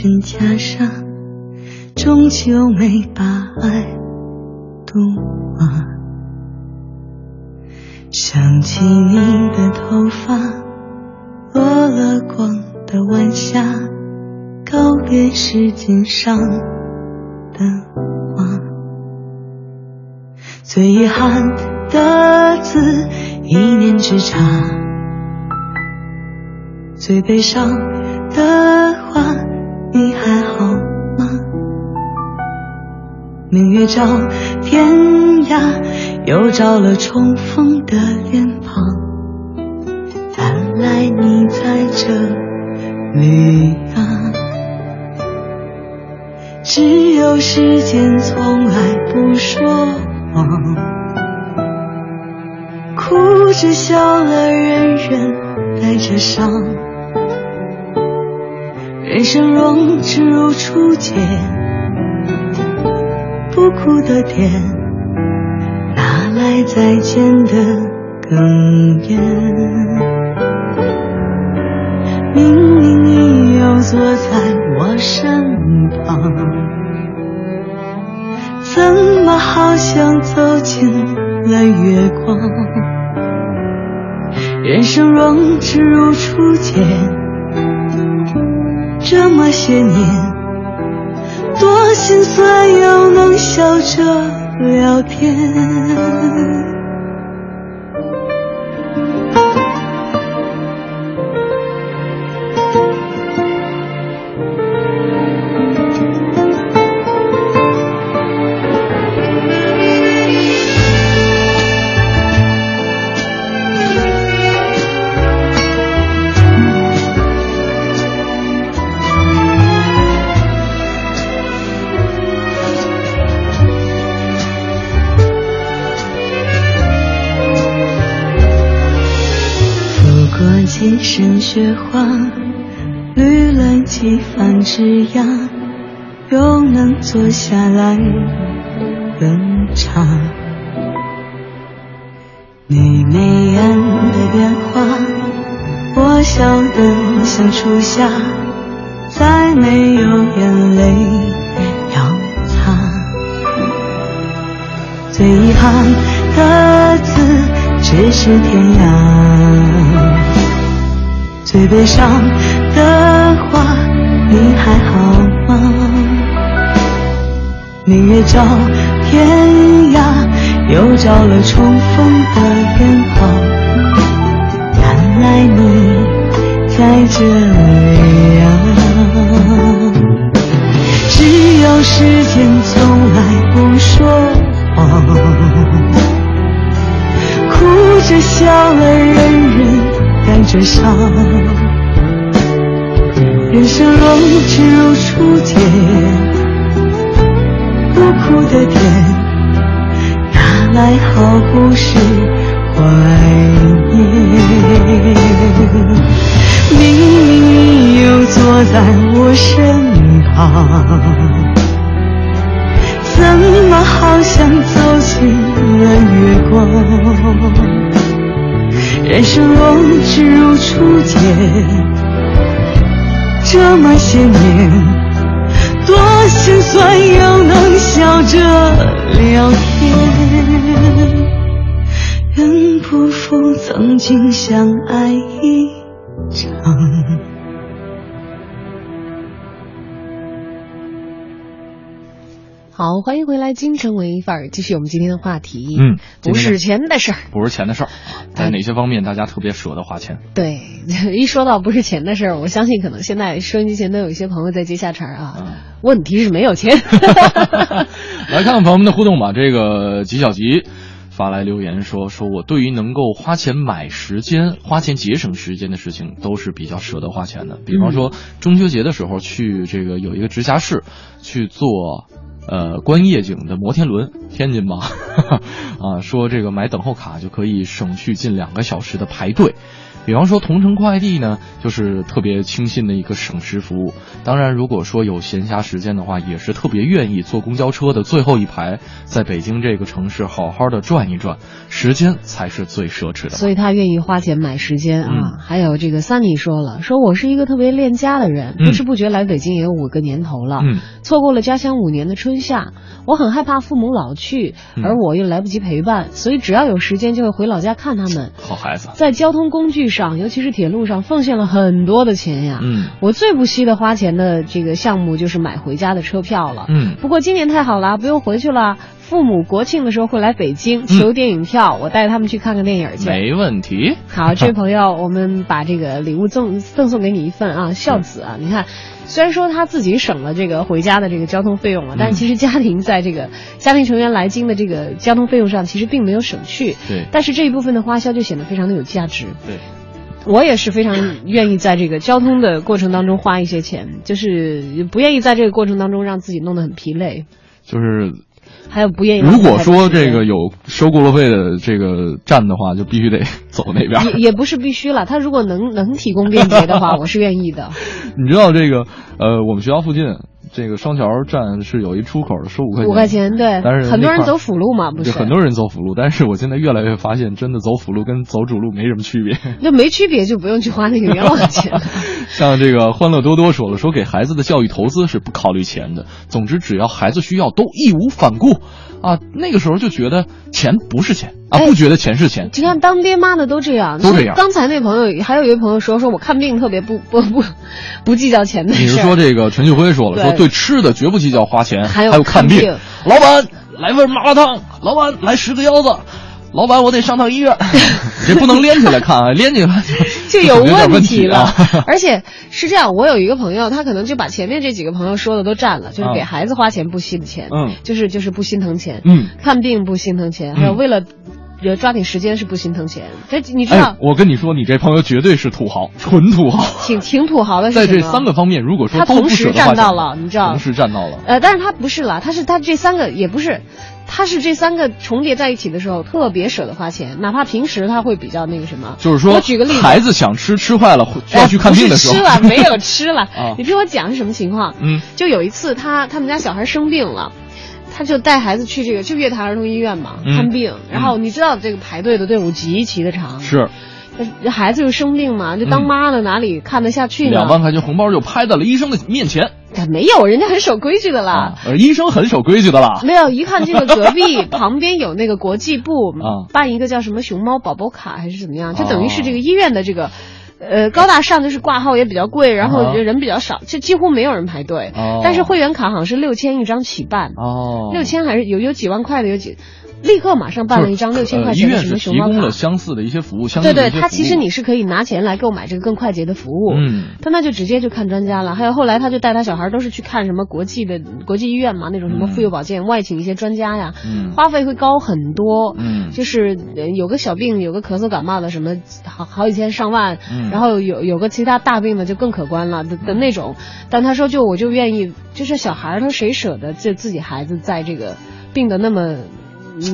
身袈裟，终究没把爱读完。想起你的头发，落了光的晚霞，告别时间上的花。最遗憾的字，一念之差。最悲伤的话，你还好吗？明月照天涯，又照了重逢的脸庞。原来你在这里啊！只有时间从来不说谎，哭着笑了，人人带着伤。人生若只如初见，不哭的点，哪来再见的哽咽？明明你又坐在我身旁，怎么好像走进了月光？人生若只如初见。这么些年，多心酸又能笑着聊天。枝桠，又能坐下来冷茶。你眉眼的变化，我笑得像初夏，再没有眼泪要擦。最遗憾的字，只是天涯。最悲伤明月照天涯，又照了重逢的脸庞。原来你在这里啊！只有时间从来不说谎，哭着笑了，人人。带着伤，人生若只如初见，哭的天，哪来好故事怀念？明明你又坐在我身旁，怎么好像走进了月光？人生若只如初见，这么些年，心酸又能笑着聊天。仍不负曾经相爱一好，欢迎回来，京城文艺范儿，继续我们今天的话题。嗯，不是钱的事儿，不是钱的事儿，在哪些方面大家特别舍得花钱？对，一说到不是钱的事儿，我相信可能现在收音机前都有一些朋友在接下茬儿啊。问题是没有钱。来看看朋友们的互动吧。这个吉小吉发来留言说：“说我对于能够花钱买时间、花钱节省时间的事情，都是比较舍得花钱的。比方说中秋节的时候去这个有一个直辖市去做。”呃，观夜景的摩天轮，天津吧，啊，说这个买等候卡就可以省去近两个小时的排队。比方说同城快递呢，就是特别清新的一个省时服务。当然，如果说有闲暇时间的话，也是特别愿意坐公交车的最后一排，在北京这个城市好好的转一转，时间才是最奢侈的。所以他愿意花钱买时间啊。还有这个三妮说了，说我是一个特别恋家的人，不知不觉来北京也有五个年头了，嗯错过了家乡五年的春夏，我很害怕父母老去，而我又来不及陪伴，所以只要有时间就会回老家看他们。好孩子，在交通工具。上，尤其是铁路上，奉献了很多的钱呀。嗯，我最不惜的花钱的这个项目就是买回家的车票了。嗯，不过今年太好了，不用回去了。父母国庆的时候会来北京求电影票，我带他们去看看电影去。没问题。好，这位朋友，我们把这个礼物赠赠送给你一份啊，孝子啊，你看。虽然说他自己省了这个回家的这个交通费用了，但其实家庭在这个家庭成员来京的这个交通费用上，其实并没有省去。对。但是这一部分的花销就显得非常的有价值。对。我也是非常愿意在这个交通的过程当中花一些钱，就是不愿意在这个过程当中让自己弄得很疲累。就是。还有不愿意。如果说这个有收过路费的这个站的话，就必须得走那边。也也不是必须了，他如果能能提供便捷的话，我是愿意的。你知道这个呃，我们学校附近。这个双桥站是有一出口的，收五块钱。五块钱，对。但是很多人走辅路嘛，不是？很多人走辅路，但是我现在越来越发现，真的走辅路跟走主路没什么区别。那没区别就不用去花那个冤枉钱。像这个欢乐多多说了，说给孩子的教育投资是不考虑钱的。总之，只要孩子需要，都义无反顾。啊，那个时候就觉得钱不是钱啊，不觉得钱是钱。你看，当爹妈的都这样，都这样。刚才那朋友还有一位朋友说，说我看病特别不不不不计较钱的你是说这个陈旭辉说了，说对吃的绝不计较花钱，还有看病。老板来份麻辣烫，老板来十个腰子。老板，我得上趟医院，这不能连起来看啊，连起来就 有问题了。而且是这样，我有一个朋友，他可能就把前面这几个朋友说的都占了，就是给孩子花钱不心钱，嗯，就是就是不心疼钱，嗯，看病不心疼钱，还有为了抓紧时间是不心疼钱。这你知道？我跟你说，你这朋友绝对是土豪，纯土豪，挺挺土豪的。在这三个方面，如果说他同时占到了，你知道？同时占到了。呃，但是他不是了，他是他这三个也不是。他是这三个重叠在一起的时候，特别舍得花钱，哪怕平时他会比较那个什么。就是说，我举个例子，孩子想吃，吃坏了要去看病的时候，吃了 没有吃了。你听我讲是什么情况？嗯，就有一次他他们家小孩生病了，他就带孩子去这个就月坛儿童医院嘛看病，然后你知道这个排队的队伍极其的长。是。孩子又生病嘛，就当妈的哪里看得下去呢？两万块钱红包就拍在了医生的面前。没有，人家很守规矩的啦。呃，医生很守规矩的啦。没有，一看这个隔壁 旁边有那个国际部办一个叫什么熊猫宝宝卡还是怎么样，就等于是这个医院的这个，呃，高大上就是挂号也比较贵，然后人比较少，就几乎没有人排队。但是会员卡好像是六千一张起办。哦。六千还是有有几万块的有几。立刻马上办了一张六千块钱的什么熊猫卡。提供了相似的一些服务，对对，他其实你是可以拿钱来购买这个更快捷的服务。嗯，他那就直接就看专家了。还有后来他就带他小孩都是去看什么国际的国际医院嘛，那种什么妇幼保健外请一些专家呀，花费会高很多。嗯，就是有个小病，有个咳嗽感冒的什么好好几千上万，嗯然后有有个其他大病的就更可观了的的那种。但他说就我就愿意，就是小孩他谁舍得就自己孩子在这个病的那么。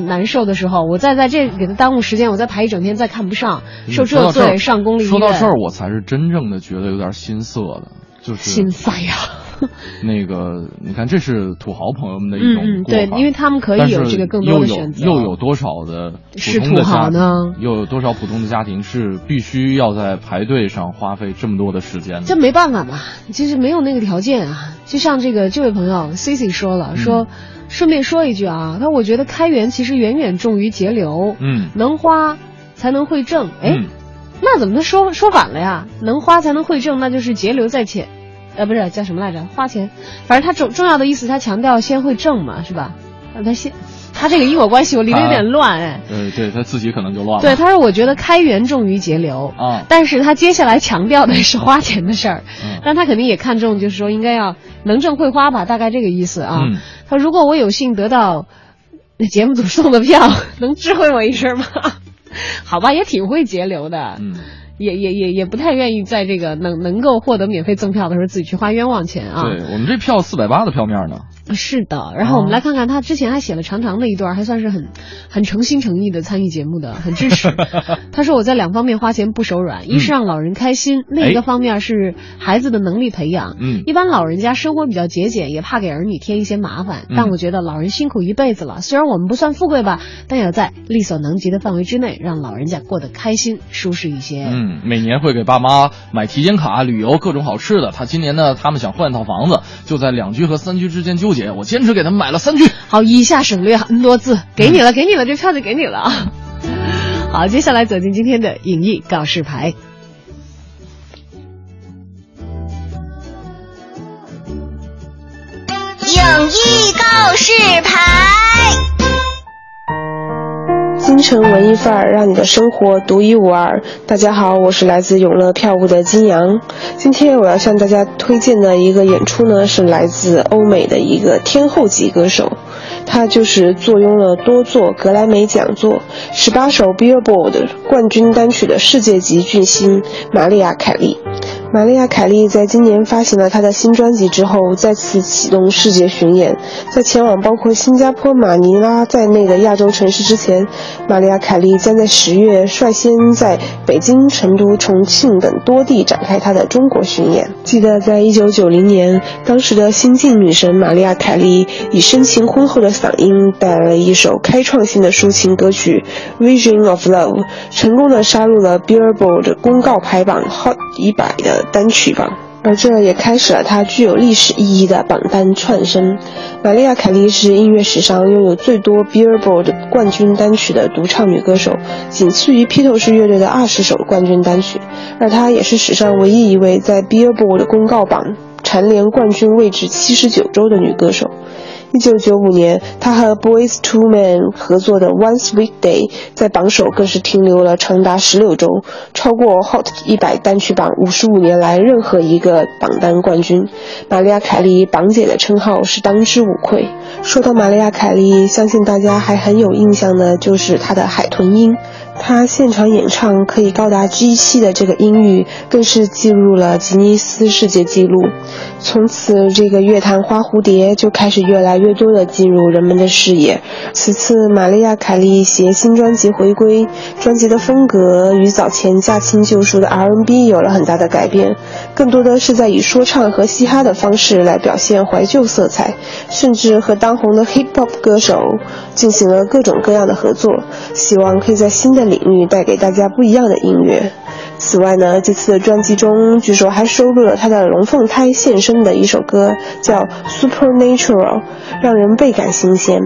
难受的时候，我再在这给他耽误时间，我再排一整天，再看不上，受这罪上公立医院。说到这儿，我才是真正的觉得有点心塞的，就是心塞呀。那个，你看，这是土豪朋友们的一种嗯对，因为他们可以有这个更多的选择。又有多少的是土豪呢？又有多少普通的家庭是必须要在排队上花费这么多的时间？这没办法嘛，其实没有那个条件啊。就像这个这位朋友 C C 说了，说。顺便说一句啊，他我觉得开源其实远远重于节流。嗯，能花才能会挣。哎，那怎么能说说反了呀？能花才能会挣，那就是节流在前。呃，不是叫什么来着？花钱，反正他重重要的意思，他强调先会挣嘛，是吧？啊，他先，他这个因果关系我理得有点乱哎。呃，对他自己可能就乱了。对，他说我觉得开源重于节流啊，但是他接下来强调的是花钱的事儿，嗯但他肯定也看重，就是说应该要能挣会花吧，大概这个意思啊。嗯他说如果我有幸得到节目组送的票，能知会我一声吗？好吧，也挺会节流的。嗯。也也也也不太愿意在这个能能够获得免费赠票的时候自己去花冤枉钱啊。对我们这票四百八的票面呢。是的，然后我们来看看他之前还写了长长的一段，还算是很很诚心诚意的参与节目的，很支持。他说我在两方面花钱不手软，一是让老人开心，另一个方面是孩子的能力培养。嗯，一般老人家生活比较节俭，也怕给儿女添一些麻烦，但我觉得老人辛苦一辈子了，虽然我们不算富贵吧，但也要在力所能及的范围之内，让老人家过得开心舒适一些。嗯，每年会给爸妈买体检卡、旅游、各种好吃的。他今年呢，他们想换一套房子，就在两居和三居之间纠结。我坚持给他们买了三居。好，以下省略 N 多字，给你了，给你了，这票就给你了啊。好，接下来走进今天的影艺告示牌。影艺告示牌。京城文艺范儿，让你的生活独一无二。大家好，我是来自永乐票务的金阳。今天我要向大家推荐的一个演出呢，是来自欧美的一个天后级歌手，他就是坐拥了多座格莱美讲座、十八首 Billboard 冠军单曲的世界级巨星玛丽亚·凯莉。玛丽亚·凯莉在今年发行了她的新专辑之后，再次启动世界巡演。在前往包括新加坡、马尼拉在内的亚洲城市之前，玛丽亚·凯莉将在十月率先在北京、成都、重庆等多地展开她的中国巡演。记得在一九九零年，当时的新晋女神玛丽亚·凯莉以深情浑厚的嗓音带来了一首开创性的抒情歌曲《Vision of Love》，成功的杀入了 Billboard 公告排榜 Hot 一百的单曲榜。而这也开始了她具有历史意义的榜单窜升。玛丽亚·凯莉是音乐史上拥有最多 Billboard 冠军单曲的独唱女歌手，仅次于披头士乐队的二十首冠军单曲。而她也是史上唯一一位在 Billboard 公告榜蝉联冠军位置七十九周的女歌手。一九九五年，她和 Boys Two Men 合作的《One Sweet Day》在榜首更是停留了长达十六周，超过 Hot 一百单曲榜五十五年来任何一个榜单冠军。玛丽亚·凯莉“榜姐”的称号是当之无愧。说到玛丽亚·凯莉，相信大家还很有印象的就是她的海豚音。他现场演唱可以高达 G 七的这个音域，更是记录了吉尼斯世界纪录。从此，这个乐坛花蝴蝶就开始越来越多的进入人们的视野。此次，玛丽亚·凯莉携新专辑回归，专辑的风格与早前驾轻就熟的 R&B 有了很大的改变，更多的是在以说唱和嘻哈的方式来表现怀旧色彩，甚至和当红的 Hip Hop 歌手进行了各种各样的合作，希望可以在新的领域带给大家不一样的音乐。此外呢，这次的专辑中据说还收录了他的龙凤胎现身的一首歌，叫《Supernatural》，让人倍感新鲜。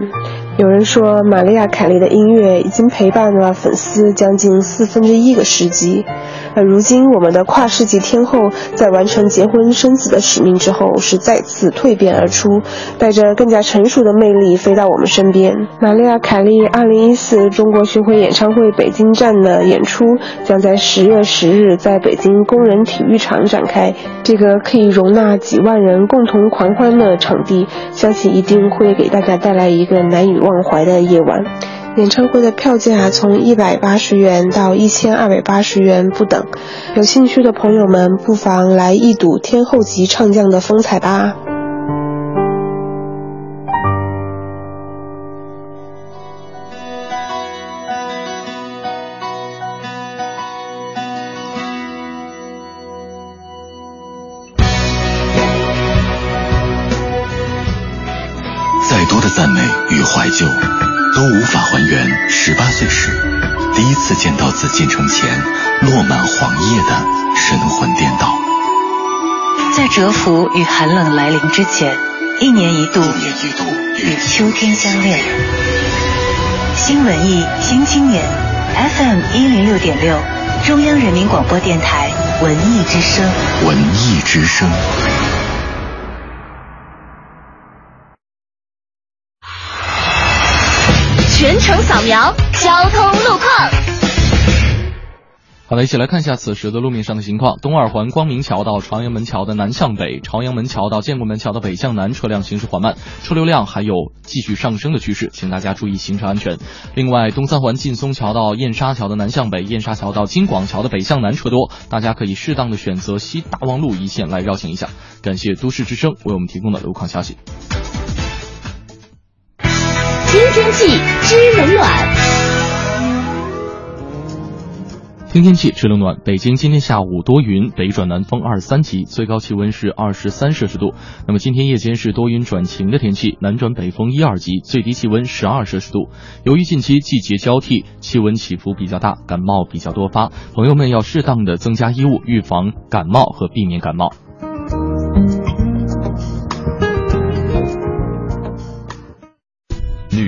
有人说，玛丽亚·凯莉的音乐已经陪伴了粉丝将近四分之一个世纪。而如今，我们的跨世纪天后在完成结婚生子的使命之后，是再次蜕变而出，带着更加成熟的魅力飞到我们身边。玛丽亚·凯莉2014中国巡回演唱会北京站的演出将在十月十日在北京工人体育场展开。这个可以容纳几万人共同狂欢的场地，相信一定会给大家带来一个难以忘怀的夜晚。演唱会的票价从一百八十元到一千二百八十元不等，有兴趣的朋友们不妨来一睹天后级唱将的风采吧。旧，都无法还原十八岁时第一次见到紫禁城前落满黄叶的神魂颠倒。在蛰伏与寒冷来临之前，一年一度与秋天相恋。新文艺新青年，FM 一零六点六，中央人民广播电台文艺之声。文艺之声。全程扫描交通路况。好的，一起来看一下此时的路面上的情况。东二环光明桥到朝阳门桥的南向北，朝阳门桥到建国门桥的北向南，车辆行驶缓慢，车流量还有继续上升的趋势，请大家注意行车安全。另外，东三环劲松桥到燕莎桥的南向北，燕莎桥到金广桥的北向南车多，大家可以适当的选择西大望路一线来绕行一下。感谢都市之声为我们提供的路况消息。听天气知冷暖。听天气，知冷暖。北京今天下午多云，北转南风二三级，最高气温是二十三摄氏度。那么今天夜间是多云转晴的天气，南转北风一二级，最低气温十二摄氏度。由于近期季节交替，气温起伏比较大，感冒比较多发，朋友们要适当的增加衣物，预防感冒和避免感冒。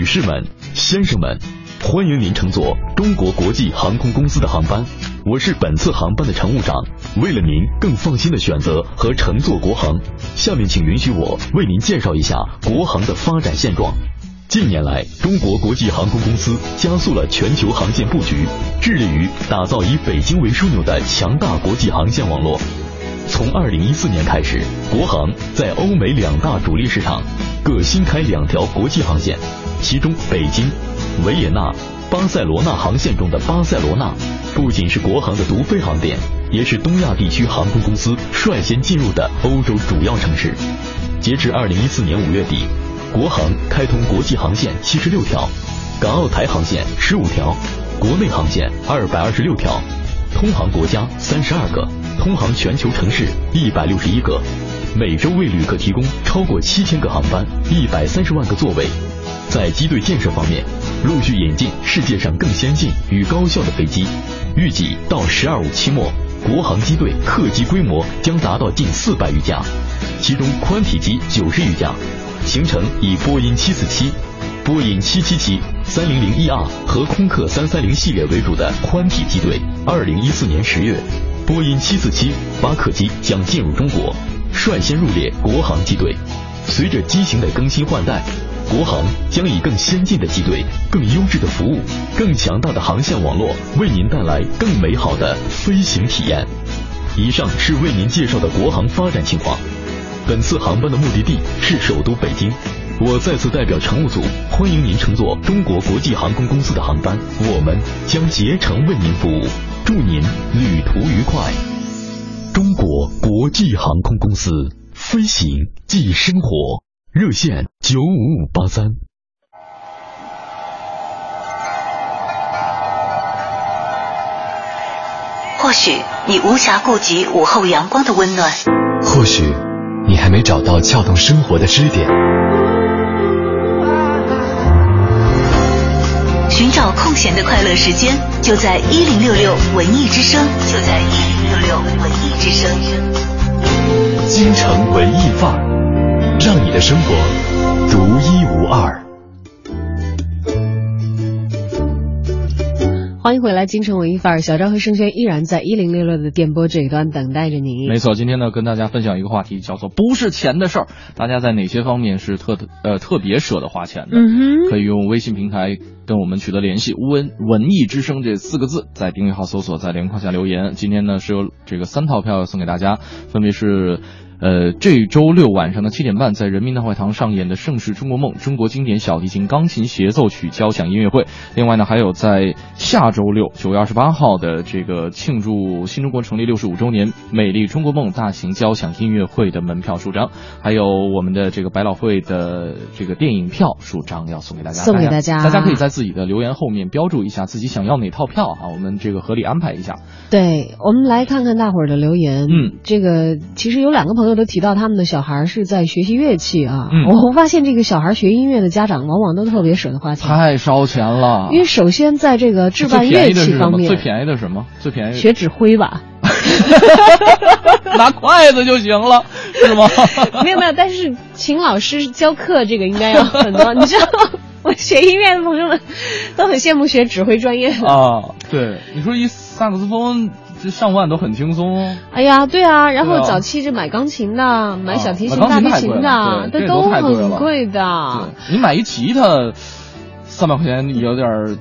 女士们、先生们。欢迎您乘坐中国国际航空公司的航班，我是本次航班的乘务长。为了您更放心的选择和乘坐国航，下面请允许我为您介绍一下国航的发展现状。近年来，中国国际航空公司加速了全球航线布局，致力于打造以北京为枢纽的强大国际航线网络。从二零一四年开始，国航在欧美两大主力市场各新开两条国际航线，其中北京。维也纳、巴塞罗那航线中的巴塞罗那，不仅是国航的独飞航点，也是东亚地区航空公司率先进入的欧洲主要城市。截至二零一四年五月底，国航开通国际航线七十六条，港澳台航线十五条，国内航线二百二十六条，通航国家三十二个，通航全球城市一百六十一个，每周为旅客提供超过七千个航班，一百三十万个座位。在机队建设方面，陆续引进世界上更先进与高效的飞机，预计到“十二五”期末，国航机队客机规模将达到近四百余架，其中宽体机九十余架，形成以波音七四七、波音七七七、三零零 ER 和空客三三零系列为主的宽体机队。二零一四年十月，波音七四七八客机将进入中国，率先入列国航机队。随着机型的更新换代。国航将以更先进的机队、更优质的服务、更强大的航线网络，为您带来更美好的飞行体验。以上是为您介绍的国航发展情况。本次航班的目的地是首都北京。我再次代表乘务组欢迎您乘坐中国国际航空公司的航班，我们将竭诚为您服务。祝您旅途愉快。中国国际航空公司，飞行即生活。热线九五五八三。或许你无暇顾及午后阳光的温暖，或许你还没找到撬动生活的支点。寻找空闲的快乐时间，就在一零六六文艺之声，就在一零六六文艺之声。京城文艺范儿。让你的生活独一无二。欢迎回来，京城文艺范儿，小张和盛轩依然在一零六六的电波这一端等待着你。没错，今天呢，跟大家分享一个话题，叫做“不是钱的事儿”。大家在哪些方面是特呃特别舍得花钱的？嗯哼，可以用微信平台跟我们取得联系，“文文艺之声”这四个字，在订阅号搜索，在连框下留言。今天呢，是有这个三套票送给大家，分别是。呃，这周六晚上的七点半，在人民大会堂上演的《盛世中国梦》中国经典小提琴钢琴协奏曲交响音乐会。另外呢，还有在下周六九月二十八号的这个庆祝新中国成立六十五周年美丽中国梦大型交响音乐会的门票数张，还有我们的这个百老汇的这个电影票数张要送给大家。送给大家，大家可以在自己的留言后面标注一下自己想要哪套票啊，我们这个合理安排一下。对，我们来看看大伙儿的留言。嗯，这个其实有两个朋友。都提到他们的小孩是在学习乐器啊，嗯，我发现这个小孩学音乐的家长往往都特别舍得花钱，太烧钱了。因为首先在这个置办乐器方面，最便宜的什么？最便宜学指挥吧，拿筷子就行了，是吗？没有没有，但是请老师教课这个应该要很多。你知道，我学音乐的朋友们都很羡慕学指挥专业啊。对，你说一萨克斯风。这上万都很轻松。哎呀，对啊，然后早期这买钢琴的、买小提琴、大提琴的，这都很贵的。你买一吉他。三百块钱有点儿。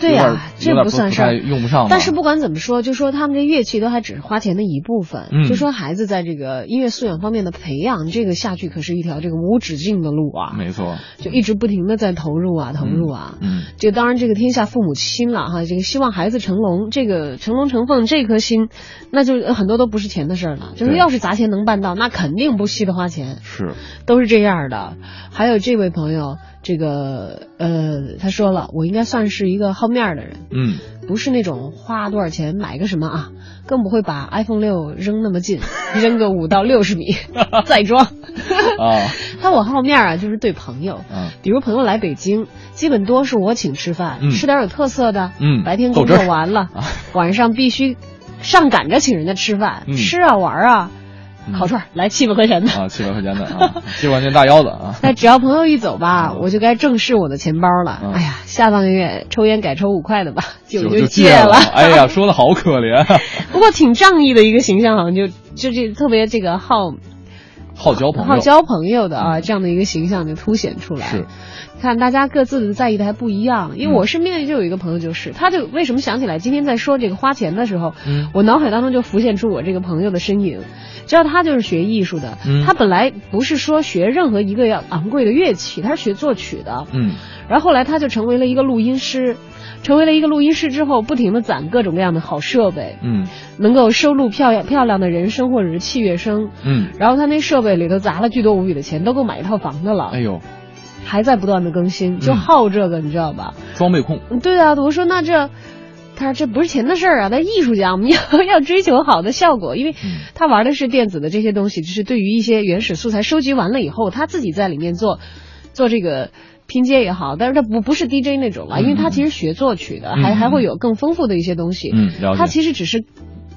对呀、这不算事儿，用不上。但是不管怎么说，就说他们这乐器都还只是花钱的一部分。嗯就说孩子在这个音乐素养方面的培养，这个下去可是一条这个无止境的路啊。没错，就一直不停的在投入啊，投入啊。嗯，这个当然，这个天下父母心了哈。这个希望孩子成龙，这个成龙成凤这颗心，那就很多都不是钱的事儿了。就是要是砸钱能办到，那肯定不惜得花钱。是，都是这样的。还有这位朋友，这个呃，他说了，我应该算是一个好面儿的人，嗯，不是那种花多少钱买个什么啊，更不会把 iPhone 六扔那么近，扔个五到六十米 再装。啊，他我好面儿啊，就是对朋友，嗯，比如朋友来北京，基本多是我请吃饭，嗯。吃点有特色的，嗯。白天工作完了，晚上必须上赶着请人家吃饭，嗯。吃啊玩啊，烤串来七百块钱的。啊，七百块钱的啊，七百块钱大腰子啊，那只要朋友一走吧，我就该正视我的钱包了。嗯哎呀，下半个月抽烟改抽五块的吧，酒就戒了。哎呀，说的好可怜，不过挺仗义的一个形象，好像就就这特别这个好好交朋友，好交朋友的啊，这样的一个形象就凸显出来。是，看大家各自的在意的还不一样，因为我身边就有一个朋友，就是、他就为什么想起来今天在说这个花钱的时候，嗯，我脑海当中就浮现出我这个朋友的身影。知道他就是学艺术的，嗯。他本来不是说学任何一个要昂贵的乐器，他是学作曲的，嗯，然后后来他就成为了一个录音师，成为了一个录音师之后，不停的攒各种各样的好设备，嗯，能够收录漂亮漂亮的人声或者是器乐声，嗯，然后他那设备里头砸了巨多无比的钱，都够买一套房子了，哎呦，还在不断的更新，就嗯好这个，你知道吧？装备控，对啊，我说那这。他说：“这不是钱的事儿啊，他艺术家，我们要 要追求好的效果，因为嗯。他玩的是电子的这些东西，就是对于一些原始素材收集完了以后，他自己在里面做做这个拼接也好，但是他不不是 DJ 那种了，因为他其实学作曲的，嗯。还还会有更丰富的一些东西。他其实只是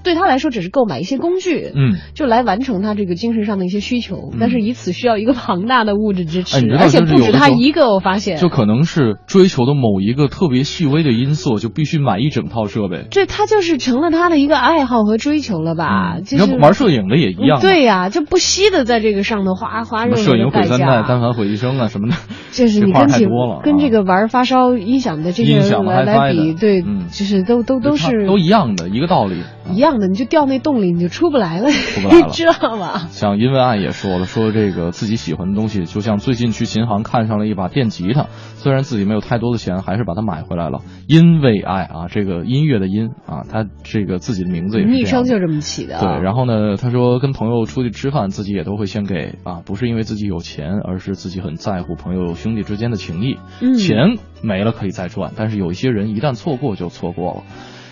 对他来说只是购买一些工具，嗯，就来完成他这个精神上的一些需求，但是以此需要一个庞大的物质支持，而且不止他一个，我发现就可能是追求的某一个特别细微的因素，就必须买一整套设备。这他就是成了他的一个爱好和追求了吧？就是看玩摄影的也一样，对呀、就不惜的在这个上头花花摄影毁三代、价。单反毁一生啊什么的，就是你跟这太多了啊，跟这个玩发烧音响的这个来来比，对，嗯就是都都都是都一样的一个道理。一样的，你就掉那洞里，你就出不来了，出不来了 知道吗？像殷文爱也说了，说这个自己喜欢的东西，就像最近去琴行看上了一把电吉他，虽然自己没有太多的钱，还是把它买回来了。因为爱啊，这个音乐的音啊，他这个自己的名字也是这样的昵称就这么起的啊。对，然后呢，他说跟朋友出去吃饭，自己也都会先给啊，不是因为自己有钱，而是自己很在乎朋友兄弟之间的情谊。嗯钱没了可以再赚，但是有一些人一旦错过就错过了。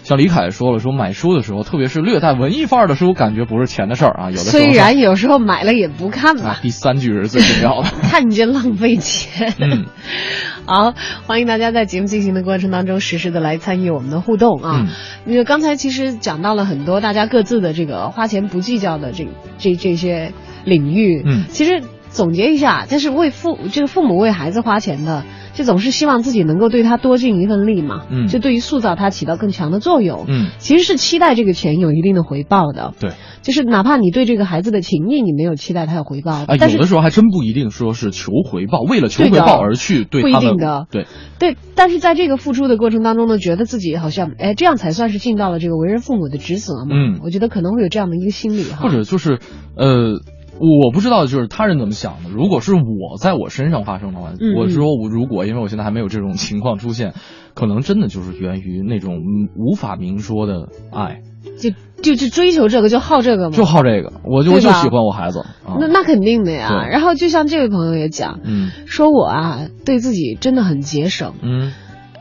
像李凯说了，说买书的时候，特别是略带文艺范儿的书，感觉不是钱的事儿啊。有的虽然有时候买了也不看吧，啊，第三句是最重要的。看见浪费钱。嗯，好，欢迎大家在节目进行的过程当中实时的来参与我们的互动啊。嗯因为刚才其实讲到了很多大家各自的这个花钱不计较的这这这些领域。嗯其实总结一下，就是为父这个父母为孩子花钱的，就总是希望自己能够对他多尽一份力嘛。嗯就对于塑造他起到更强的作用。嗯，其实是期待这个钱有一定的回报的。对。就是哪怕你对这个孩子的情谊你没有期待他有回报，啊，但是有的时候还真不一定说是求回报，为了求回报而去对不一他们定的对，对，但是在这个付出的过程当中呢，觉得自己好像哎，这样才算是尽到了这个为人父母的职责嘛。嗯我觉得可能会有这样的一个心理哈。或者就是呃。我不知道，就是他人怎么想的。如果是我在我身上发生的话，嗯我说我如果因为我现在还没有这种情况出现，可能真的就是源于那种嗯无法明说的爱，就就就追求这个，就好这个嘛。就好这个，我就我就喜欢我孩子啊。那那肯定的呀。然后就像这位朋友也讲，嗯说我啊对自己真的很节省，嗯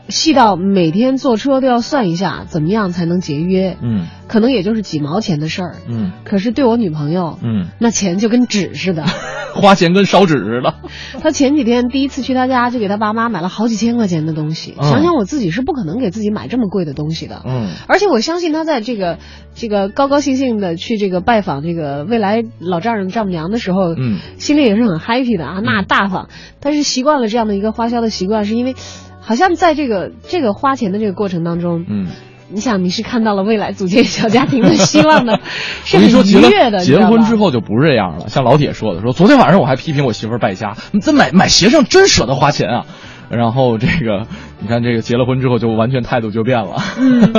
细到每天坐车都要算一下怎么样才能节约，嗯可能也就是几毛钱的事儿。嗯可是对我女朋友，嗯，那钱就跟纸似的。花钱跟烧纸似的。他前几天第一次去他家，就给他爸妈买了好几千块钱的东西。嗯想想我自己是不可能给自己买这么贵的东西的。嗯而且我相信他在这个这个高高兴兴的去这个拜访这个未来老丈人丈母娘的时候，嗯，心里也是很 happy 的啊，那大方。但是习惯了这样的一个花销的习惯，是因为好像在这个这个花钱的这个过程当中，嗯。你想，你是看到了未来组建小家庭的希望的，是很结愉悦的。了结婚之后，后就不是这样了。像老铁说的，说昨天晚上我还批评我媳妇儿败家，你这买买鞋上真舍得花钱啊。然后这个你看这个结了婚之后就完全态度就变了。嗯，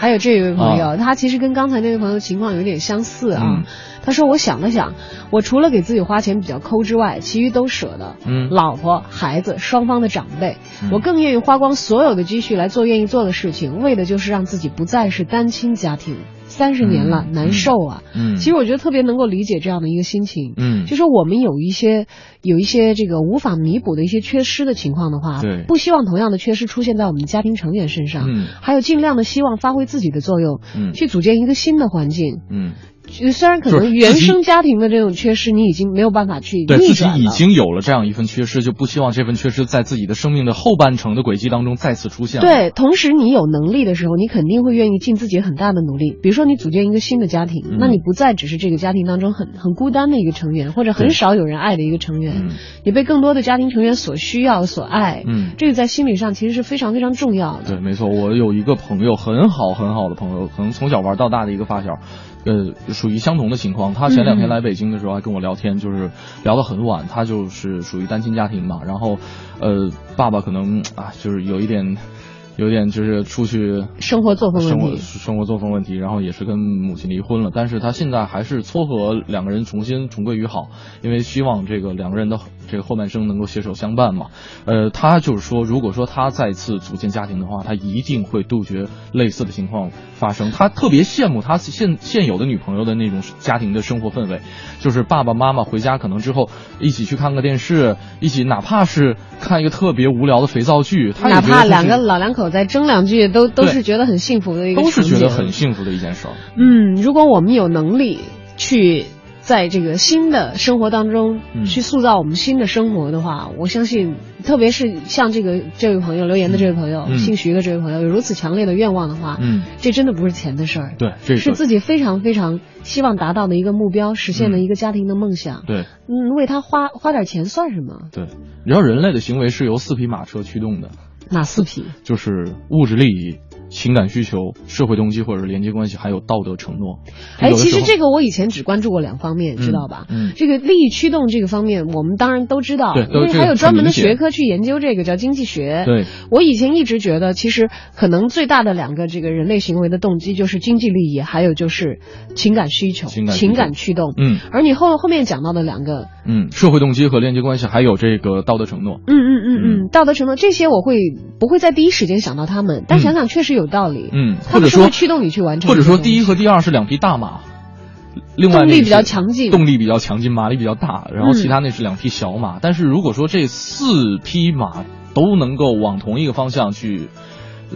还有这位朋友，啊他其实跟刚才那位朋友情况有点相似啊。嗯他说：“我想了想，我除了给自己花钱比较抠之外，其余都舍得。嗯老婆、孩子、双方的长辈，嗯我更愿意花光所有的积蓄来做愿意做的事情，为的就是让自己不再是单亲家庭。三十年了，嗯难受啊。嗯其实我觉得特别能够理解这样的一个心情。嗯就是我们有一些有一些这个无法弥补的一些缺失的情况的话，对不希望同样的缺失出现在我们家庭成员身上。嗯还有尽量的希望发挥自己的作用，嗯去组建一个新的环境。嗯，呃虽然可能原生家庭的这种缺失，你已经没有办法去对自己。已经有了这样一份缺失，就不希望这份缺失在自己的生命的后半程的轨迹当中再次出现。，对，同时你有能力的时候，你肯定会愿意尽自己很大的努力。比如说，你组建一个新的家庭，嗯那你不再只是这个家庭当中很很孤单的一个成员，或者很少有人爱的一个成员，你被更多的家庭成员所需要、所爱。嗯这个在心理上其实是非常非常重要的。对，没错，我有一个朋友很好很好的朋友，可能从小玩到大的一个发小，呃，属于相同的情况。他前两天嗯来北京的时候还跟我聊天，就是聊得很晚。他就是属于单亲家庭嘛，然后，呃，爸爸可能啊，就是有一点。有点就是出去生活作风问生活题生活作风问题，然后也是跟母亲离婚了，但是他现在还是撮合两个人重新重归于好，因为希望这个两个人的这个后半生能够携手相伴嘛。呃，他就是说，如果说他再次组建家庭的话，他一定会杜绝类似的情况发生。他特别羡慕他现现有的女朋友的那种家庭的生活氛围，就是爸爸妈妈回家可能之后一起去看个电视，一起哪怕是看一个特别无聊的肥皂剧，他哪怕两个老两口再争两句，都都是觉得很幸福的一个都是觉得很幸福的一件事儿。嗯，如果我们有能力去在这个新的生活当中嗯。去塑造我们新的生活的话，我相信，特别是像这个这位朋友留言的这位朋友，嗯。姓徐的这位朋友，有如此强烈的愿望的话，嗯，这真的不是钱的事儿，对，这是自己非常非常希望达到的一个目标，实现的一个家庭的梦想。对。嗯，为他花花点钱算什么？对，你知道人类的行为是由四匹马车驱动的，哪四匹？就是物质利益、情感需求、社会动机或者是连接关系，还有道德承诺。哎，其实这个个我以前只关注过两方面，知道吧？嗯，这个利益驱动这个方面，我们当然都知道，对因为还有专门的学科去研究这个，叫经济学。对，我以前一直觉得，其实可能最大的两个这个人类行为的动机就是经济利益，还有就是情感需求、情感驱动。嗯而你后后面讲到的两个，嗯，社会动机和链接关系，还有这个道德承诺。嗯嗯嗯嗯，道德承诺这些，我会不会在第一时间想到他们？但想想确实有道理。嗯，或者说驱动你去完成或者说第一和第二是两匹大马，另外动力比较强劲动力比较强劲，马力比较大，然后嗯其他那是两匹小马。但是如果说这四匹马都能够往同一个方向去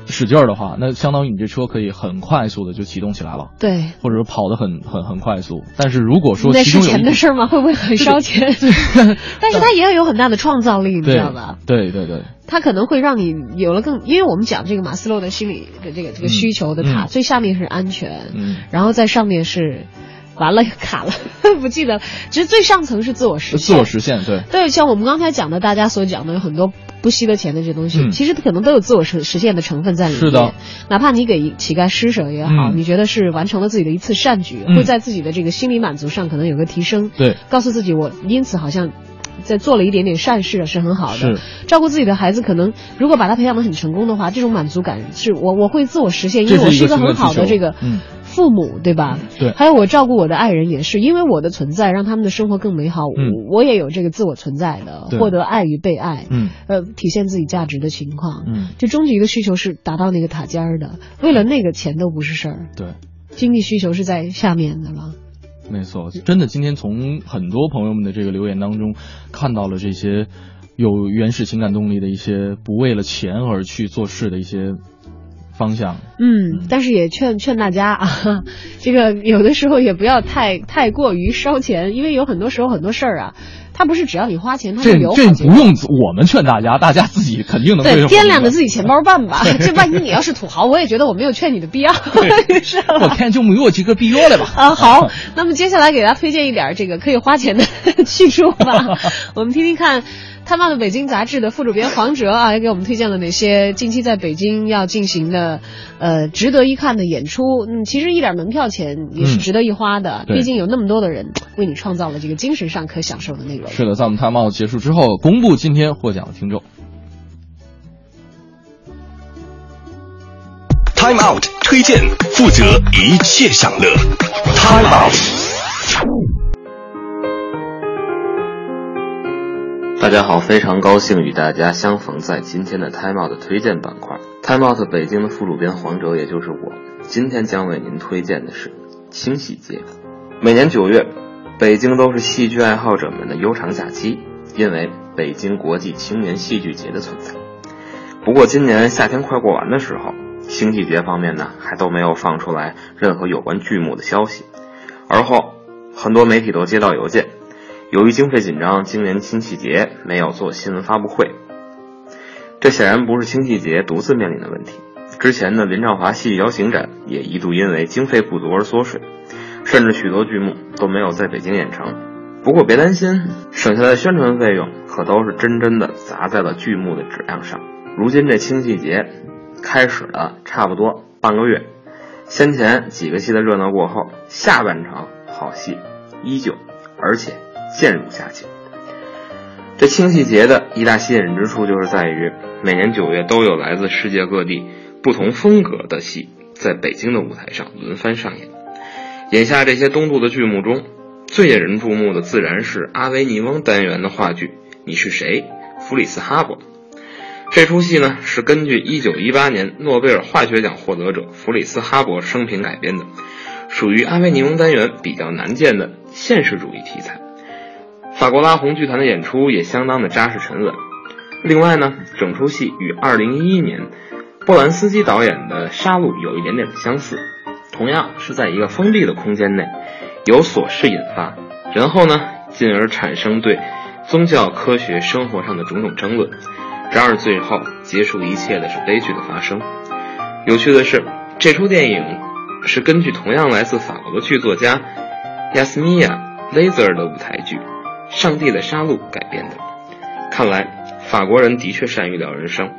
使劲儿的话，那相当于你这车可以很快速的就启动起来了。对。或者说跑得很很很快速，但是如果说那是钱的事儿吗？会不会很烧钱？但是它也要有很大的创造力，你知道吧？对对对，它可能会让你有了更，因为我们讲这个马斯洛的心理的这个这个需求的塔，嗯最下面是安全，嗯，然后在上面是完了卡了，不记得了。其实最上层是自我实现，自我实现，对，对，像我们刚才讲的，大家所讲的有很多不惜的钱的这些东西，嗯其实可能都有自我实实现的成分在里面。是的，哪怕你给乞丐施舍也好，嗯你觉得是完成了自己的一次善举，嗯会在自己的这个心理满足上可能有个提升。对，告诉自己我因此好像。在做了一点点善事是很好的，照顾自己的孩子，可能如果把他培养的很成功的话，这种满足感是我我会自我实现，因为我是一个很好的这个嗯。父母，对吧？对。还有我照顾我的爱人也是，因为我的存在让他们的生活更美好，嗯。我我也有这个自我存在的，获得爱与被爱，嗯。呃，体现自己价值的情况，嗯，就终极的需求是达到那个塔尖儿的，为了那个钱都不是事儿，对。经济需求是在下面的了。没错，真的，今天从很多朋友们的这个留言当中，看到了这些有原始情感动力的一些不为了钱而去做事的一些方向。嗯，但是也劝劝大家啊，这个有的时候也不要太太过于烧钱，因为有很多时候很多事儿啊，它不是只要你花钱，他就这有好这不用我们劝大家，大家自己肯定能对，掂量着的。自己钱包办吧。这万一你要是土豪，我也觉得我没有劝你的必要？我看就没有几个必要了吧？啊，好，那么接下来给大家推荐一点这个可以花钱的 去处吧。我们听听看，《看到了北京杂志的副主编黄哲啊，也给我们推荐了哪些近期在北京要进行的，呃，值得一看的演出。嗯，其实一点门票钱也是值得一花的，毕竟有那么多的人为你创造了这个精神上可享受的内容。是的，在我们 time out 结束之后，公布今天获奖的听众。time out 推荐负责一切享乐。time out。大家好，非常高兴与大家相逢在今天的 Time Out 推荐板块。Time Out 北京的副主编黄哲，也就是我，今天将为您推荐的是清戏节。每年九月，北京都是戏剧爱好者们的悠长假期，因为北京国际青年戏剧节的存在。不过今年夏天快过完的时候，星戏节方面呢还都没有放出来任何有关剧目的消息。而后，很多媒体都接到邮件。由于经费紧张，今年清戏节没有做新闻发布会。这显然不是清戏节独自面临的问题。之前的林兆华戏剧邀请展也一度因为经费不足而缩水，甚至许多剧目都没有在北京演成。不过别担心，省下来的宣传费用可都是真真的砸在了剧目的质量上。如今这清戏节开始了差不多半个月，先前几个戏的热闹过后，下半场好戏依旧，而且。渐入佳境。这清戏节的一大吸引之处，就是在于每年九月都有来自世界各地不同风格的戏在北京的舞台上轮番上演。眼下这些东渡的剧目中，最引人注目的自然是阿维尼翁单元的话剧《你是谁》，弗里斯哈伯。这出戏呢是根据1918年诺贝尔化学奖获得者弗里斯哈伯生平改编的，属于阿维尼翁单元比较难见的现实主义题材。法国拉红剧团的演出也相当的扎实沉稳。另外呢，整出戏与2011年波兰斯基导演的《杀戮》有一点点的相似，同样是在一个封闭的空间内，由琐事引发，然后呢，进而产生对宗教、科学、生活上的种种争论。然而最后结束一切的是悲剧的发生。有趣的是，这出电影是根据同样来自法国的剧作家亚斯米亚·雷泽尔的舞台剧。上帝的杀戮改编的，看来法国人的确善于聊人生。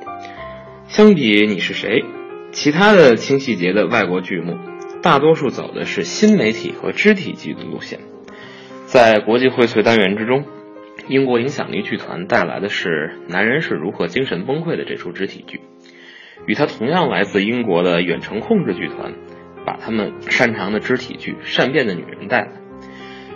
相比你是谁，其他的清细节的外国剧目，大多数走的是新媒体和肢体剧的路线。在国际荟萃单元之中，英国影响力剧团带来的是《男人是如何精神崩溃的》这出肢体剧，与他同样来自英国的远程控制剧团，把他们擅长的肢体剧《善变的女人》带来。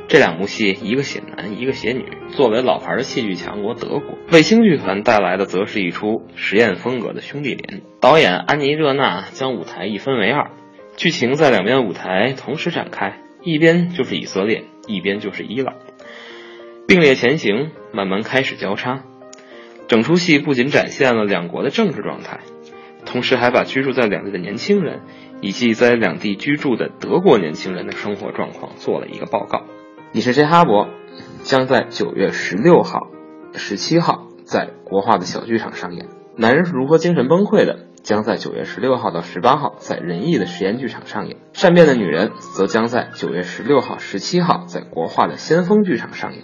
这两部戏，一个写男，一个写女。作为老牌的戏剧强国德国，卫星剧团带来的则是一出实验风格的兄弟连。导演安妮热娜将舞台一分为二，剧情在两边舞台同时展开，一边就是以色列，一边就是伊朗，并列前行，慢慢开始交叉。整出戏不仅展现了两国的政治状态，同时还把居住在两地的年轻人以及在两地居住的德国年轻人的生活状况做了一个报告。你是谁？哈勃将在九月十六号、十七号在国画的小剧场上演。男人是如何精神崩溃的？将在九月十六号到十八号在仁义的实验剧场上演。善变的女人则将在九月十六号、十七号在国画的先锋剧场上演。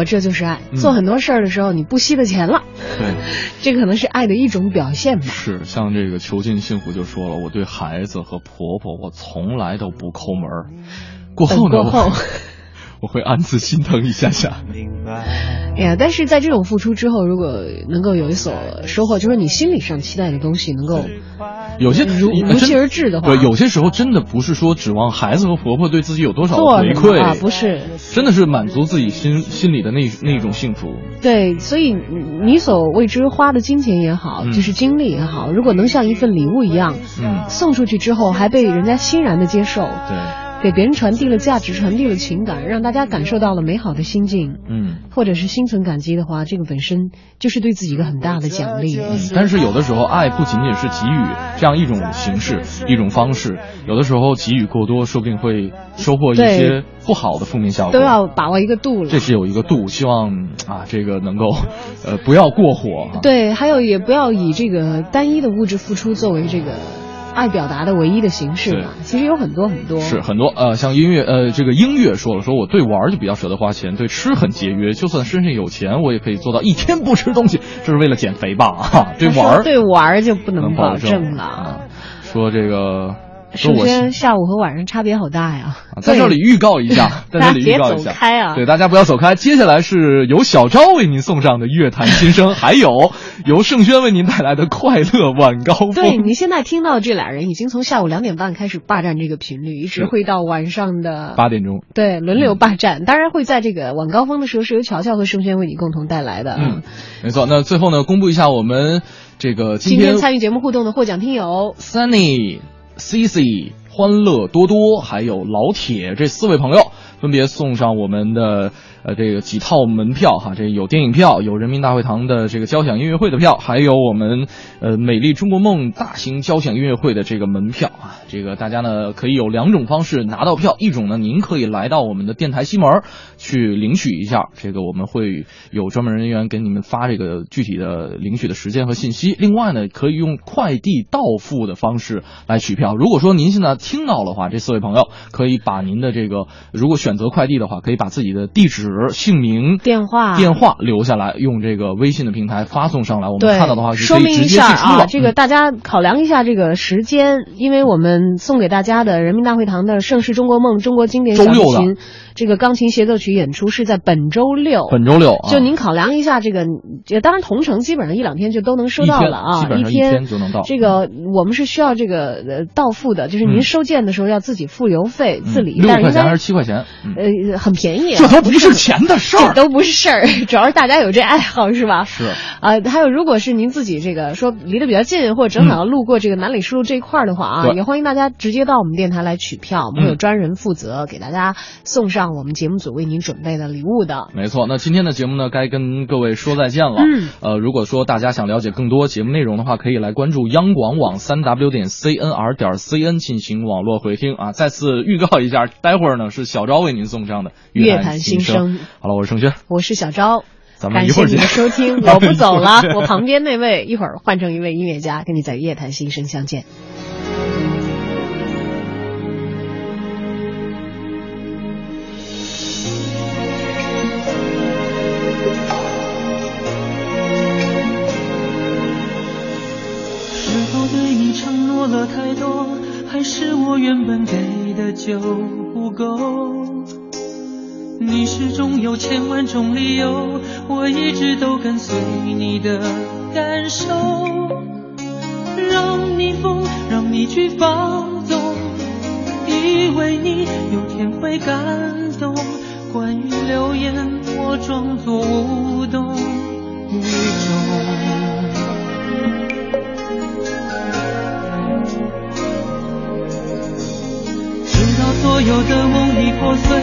果这就是爱，做很多事儿的时候你不惜的钱了，对，这可能是爱的一种表现吧。是，像这个囚禁幸福就说了，我对孩子和婆婆，我从来都不抠门儿。过后呢，过后 我会暗自心疼一下下。哎呀，但是在这种付出之后，如果能够有一所收获，就是你心理上期待的东西能够有些如如期而至的话，对，有些时候真的不是说指望孩子和婆婆对自己有多少做回馈啊，不是，真的是满足自己心心里的那那种幸福。对，所以你所为之花的金钱也好，嗯。就是精力也好，如果能像一份礼物一样，嗯，送出去之后还被人家欣然的接受，对，给别人传递了价值，传递了情感，让大家感受到了美好的心境，嗯，或者是心存感激的话，这个本身就是对自己一个很大的奖励。嗯，但是有的时候，爱不仅仅是给予这样一种形式、一种方式，有的时候给予过多，说不定会收获一些不好的负面效果。都要把握一个度了。这是有一个度，希望啊，这个能够，呃，不要过火啊。对，还有也不要以这个单一的物质付出作为这个爱表达的唯一的形式嘛。其实有很多很多。是很多呃，像音乐呃，这个音乐说了，说我对玩儿就比较舍得花钱，对吃很节约，就算身上有钱，我也可以做到一天不吃东西，这是为了减肥吧？啊，对玩儿对玩儿就不能能保保证证了。啊。说这个，说首我先下午和晚上差别好大呀。啊在这里预告一下，在这里预告大家别一下，走开啊对大家不要走开。接下来是由小昭为您送上的乐坛新生，还有由盛轩为您带来的快乐晚高峰。对你现在听到这俩人已经从下午两点半开始霸占这个频率，一直会到晚上的八点钟。对，轮流霸占。当然会在这个晚高峰的时候，是由乔乔和盛轩为你共同带来的。嗯，没错。那最后呢，公布一下我们这个今天参与节目互动的获奖听友 Sunny、C C、欢乐多多，还有老铁这四位朋友，分别送上我们的呃这个几套门票哈，这有电影票，有人民大会堂的这个交响音乐会的票，还有我们呃美丽中国梦大型交响音乐会的这个门票啊。这个大家呢可以有两种方式拿到票，一种呢您可以来到我们的电台西门去领取一下，这个我们会有专门人员给你们发这个具体的领取的时间和信息。另外呢，可以用快递到付的方式来取票。如果说您现在听到的话，这四位朋友可以把您的这个，如果选择快递的话，可以把自己的地址、姓名、电话、电话留下来，用这个微信的平台发送上来。我们，看到的话是说明一可以直接寄下啊。这个嗯大家考量一下这个时间，因为我们送给大家的人民大会堂的《盛世中国梦》中国经典小琴这个钢琴协奏曲演出是在本周六。本周六啊就您考量一下这个，也当然同城基本上一两天就都能收到了啊，一天就能到这个我们是需要这个呃到付的，就是您嗯收件的时候要自己付邮费、自理，六但是应该块钱还是七块钱？嗯呃很便宜啊，这都不是钱的事儿这都不是事儿，主要是大家有这爱好是吧？是啊、还有，如果是您自己这个说离得比较近，或者正好要路过这个南礼士路这一块儿的话啊，对也欢迎大家直接到我们电台来取票，我们会有嗯专人负责给大家送上我们节目组为您准备的礼物的。没错，那今天的节目呢，该跟各位说再见了。嗯，呃，如果说大家想了解更多节目内容的话，可以来关注央广网三 w 点 cnr 点 cn 进行网络回听啊。再次预告一下，待会儿呢是小昭为您送上的乐坛新声声。好了，我是盛轩，我是小昭。咱们感一会儿你的收听，我不走了，我旁边那位一会儿换成一位音乐家，跟你在夜谈心声相见。是否对你承诺了太多，还是我原本给的就不够？你始终有千万种理由，我一直都跟随你的感受，让你疯，让你去放纵，以为你有天会感动。关于流言，我装作无动于衷。直到所有的梦已破碎，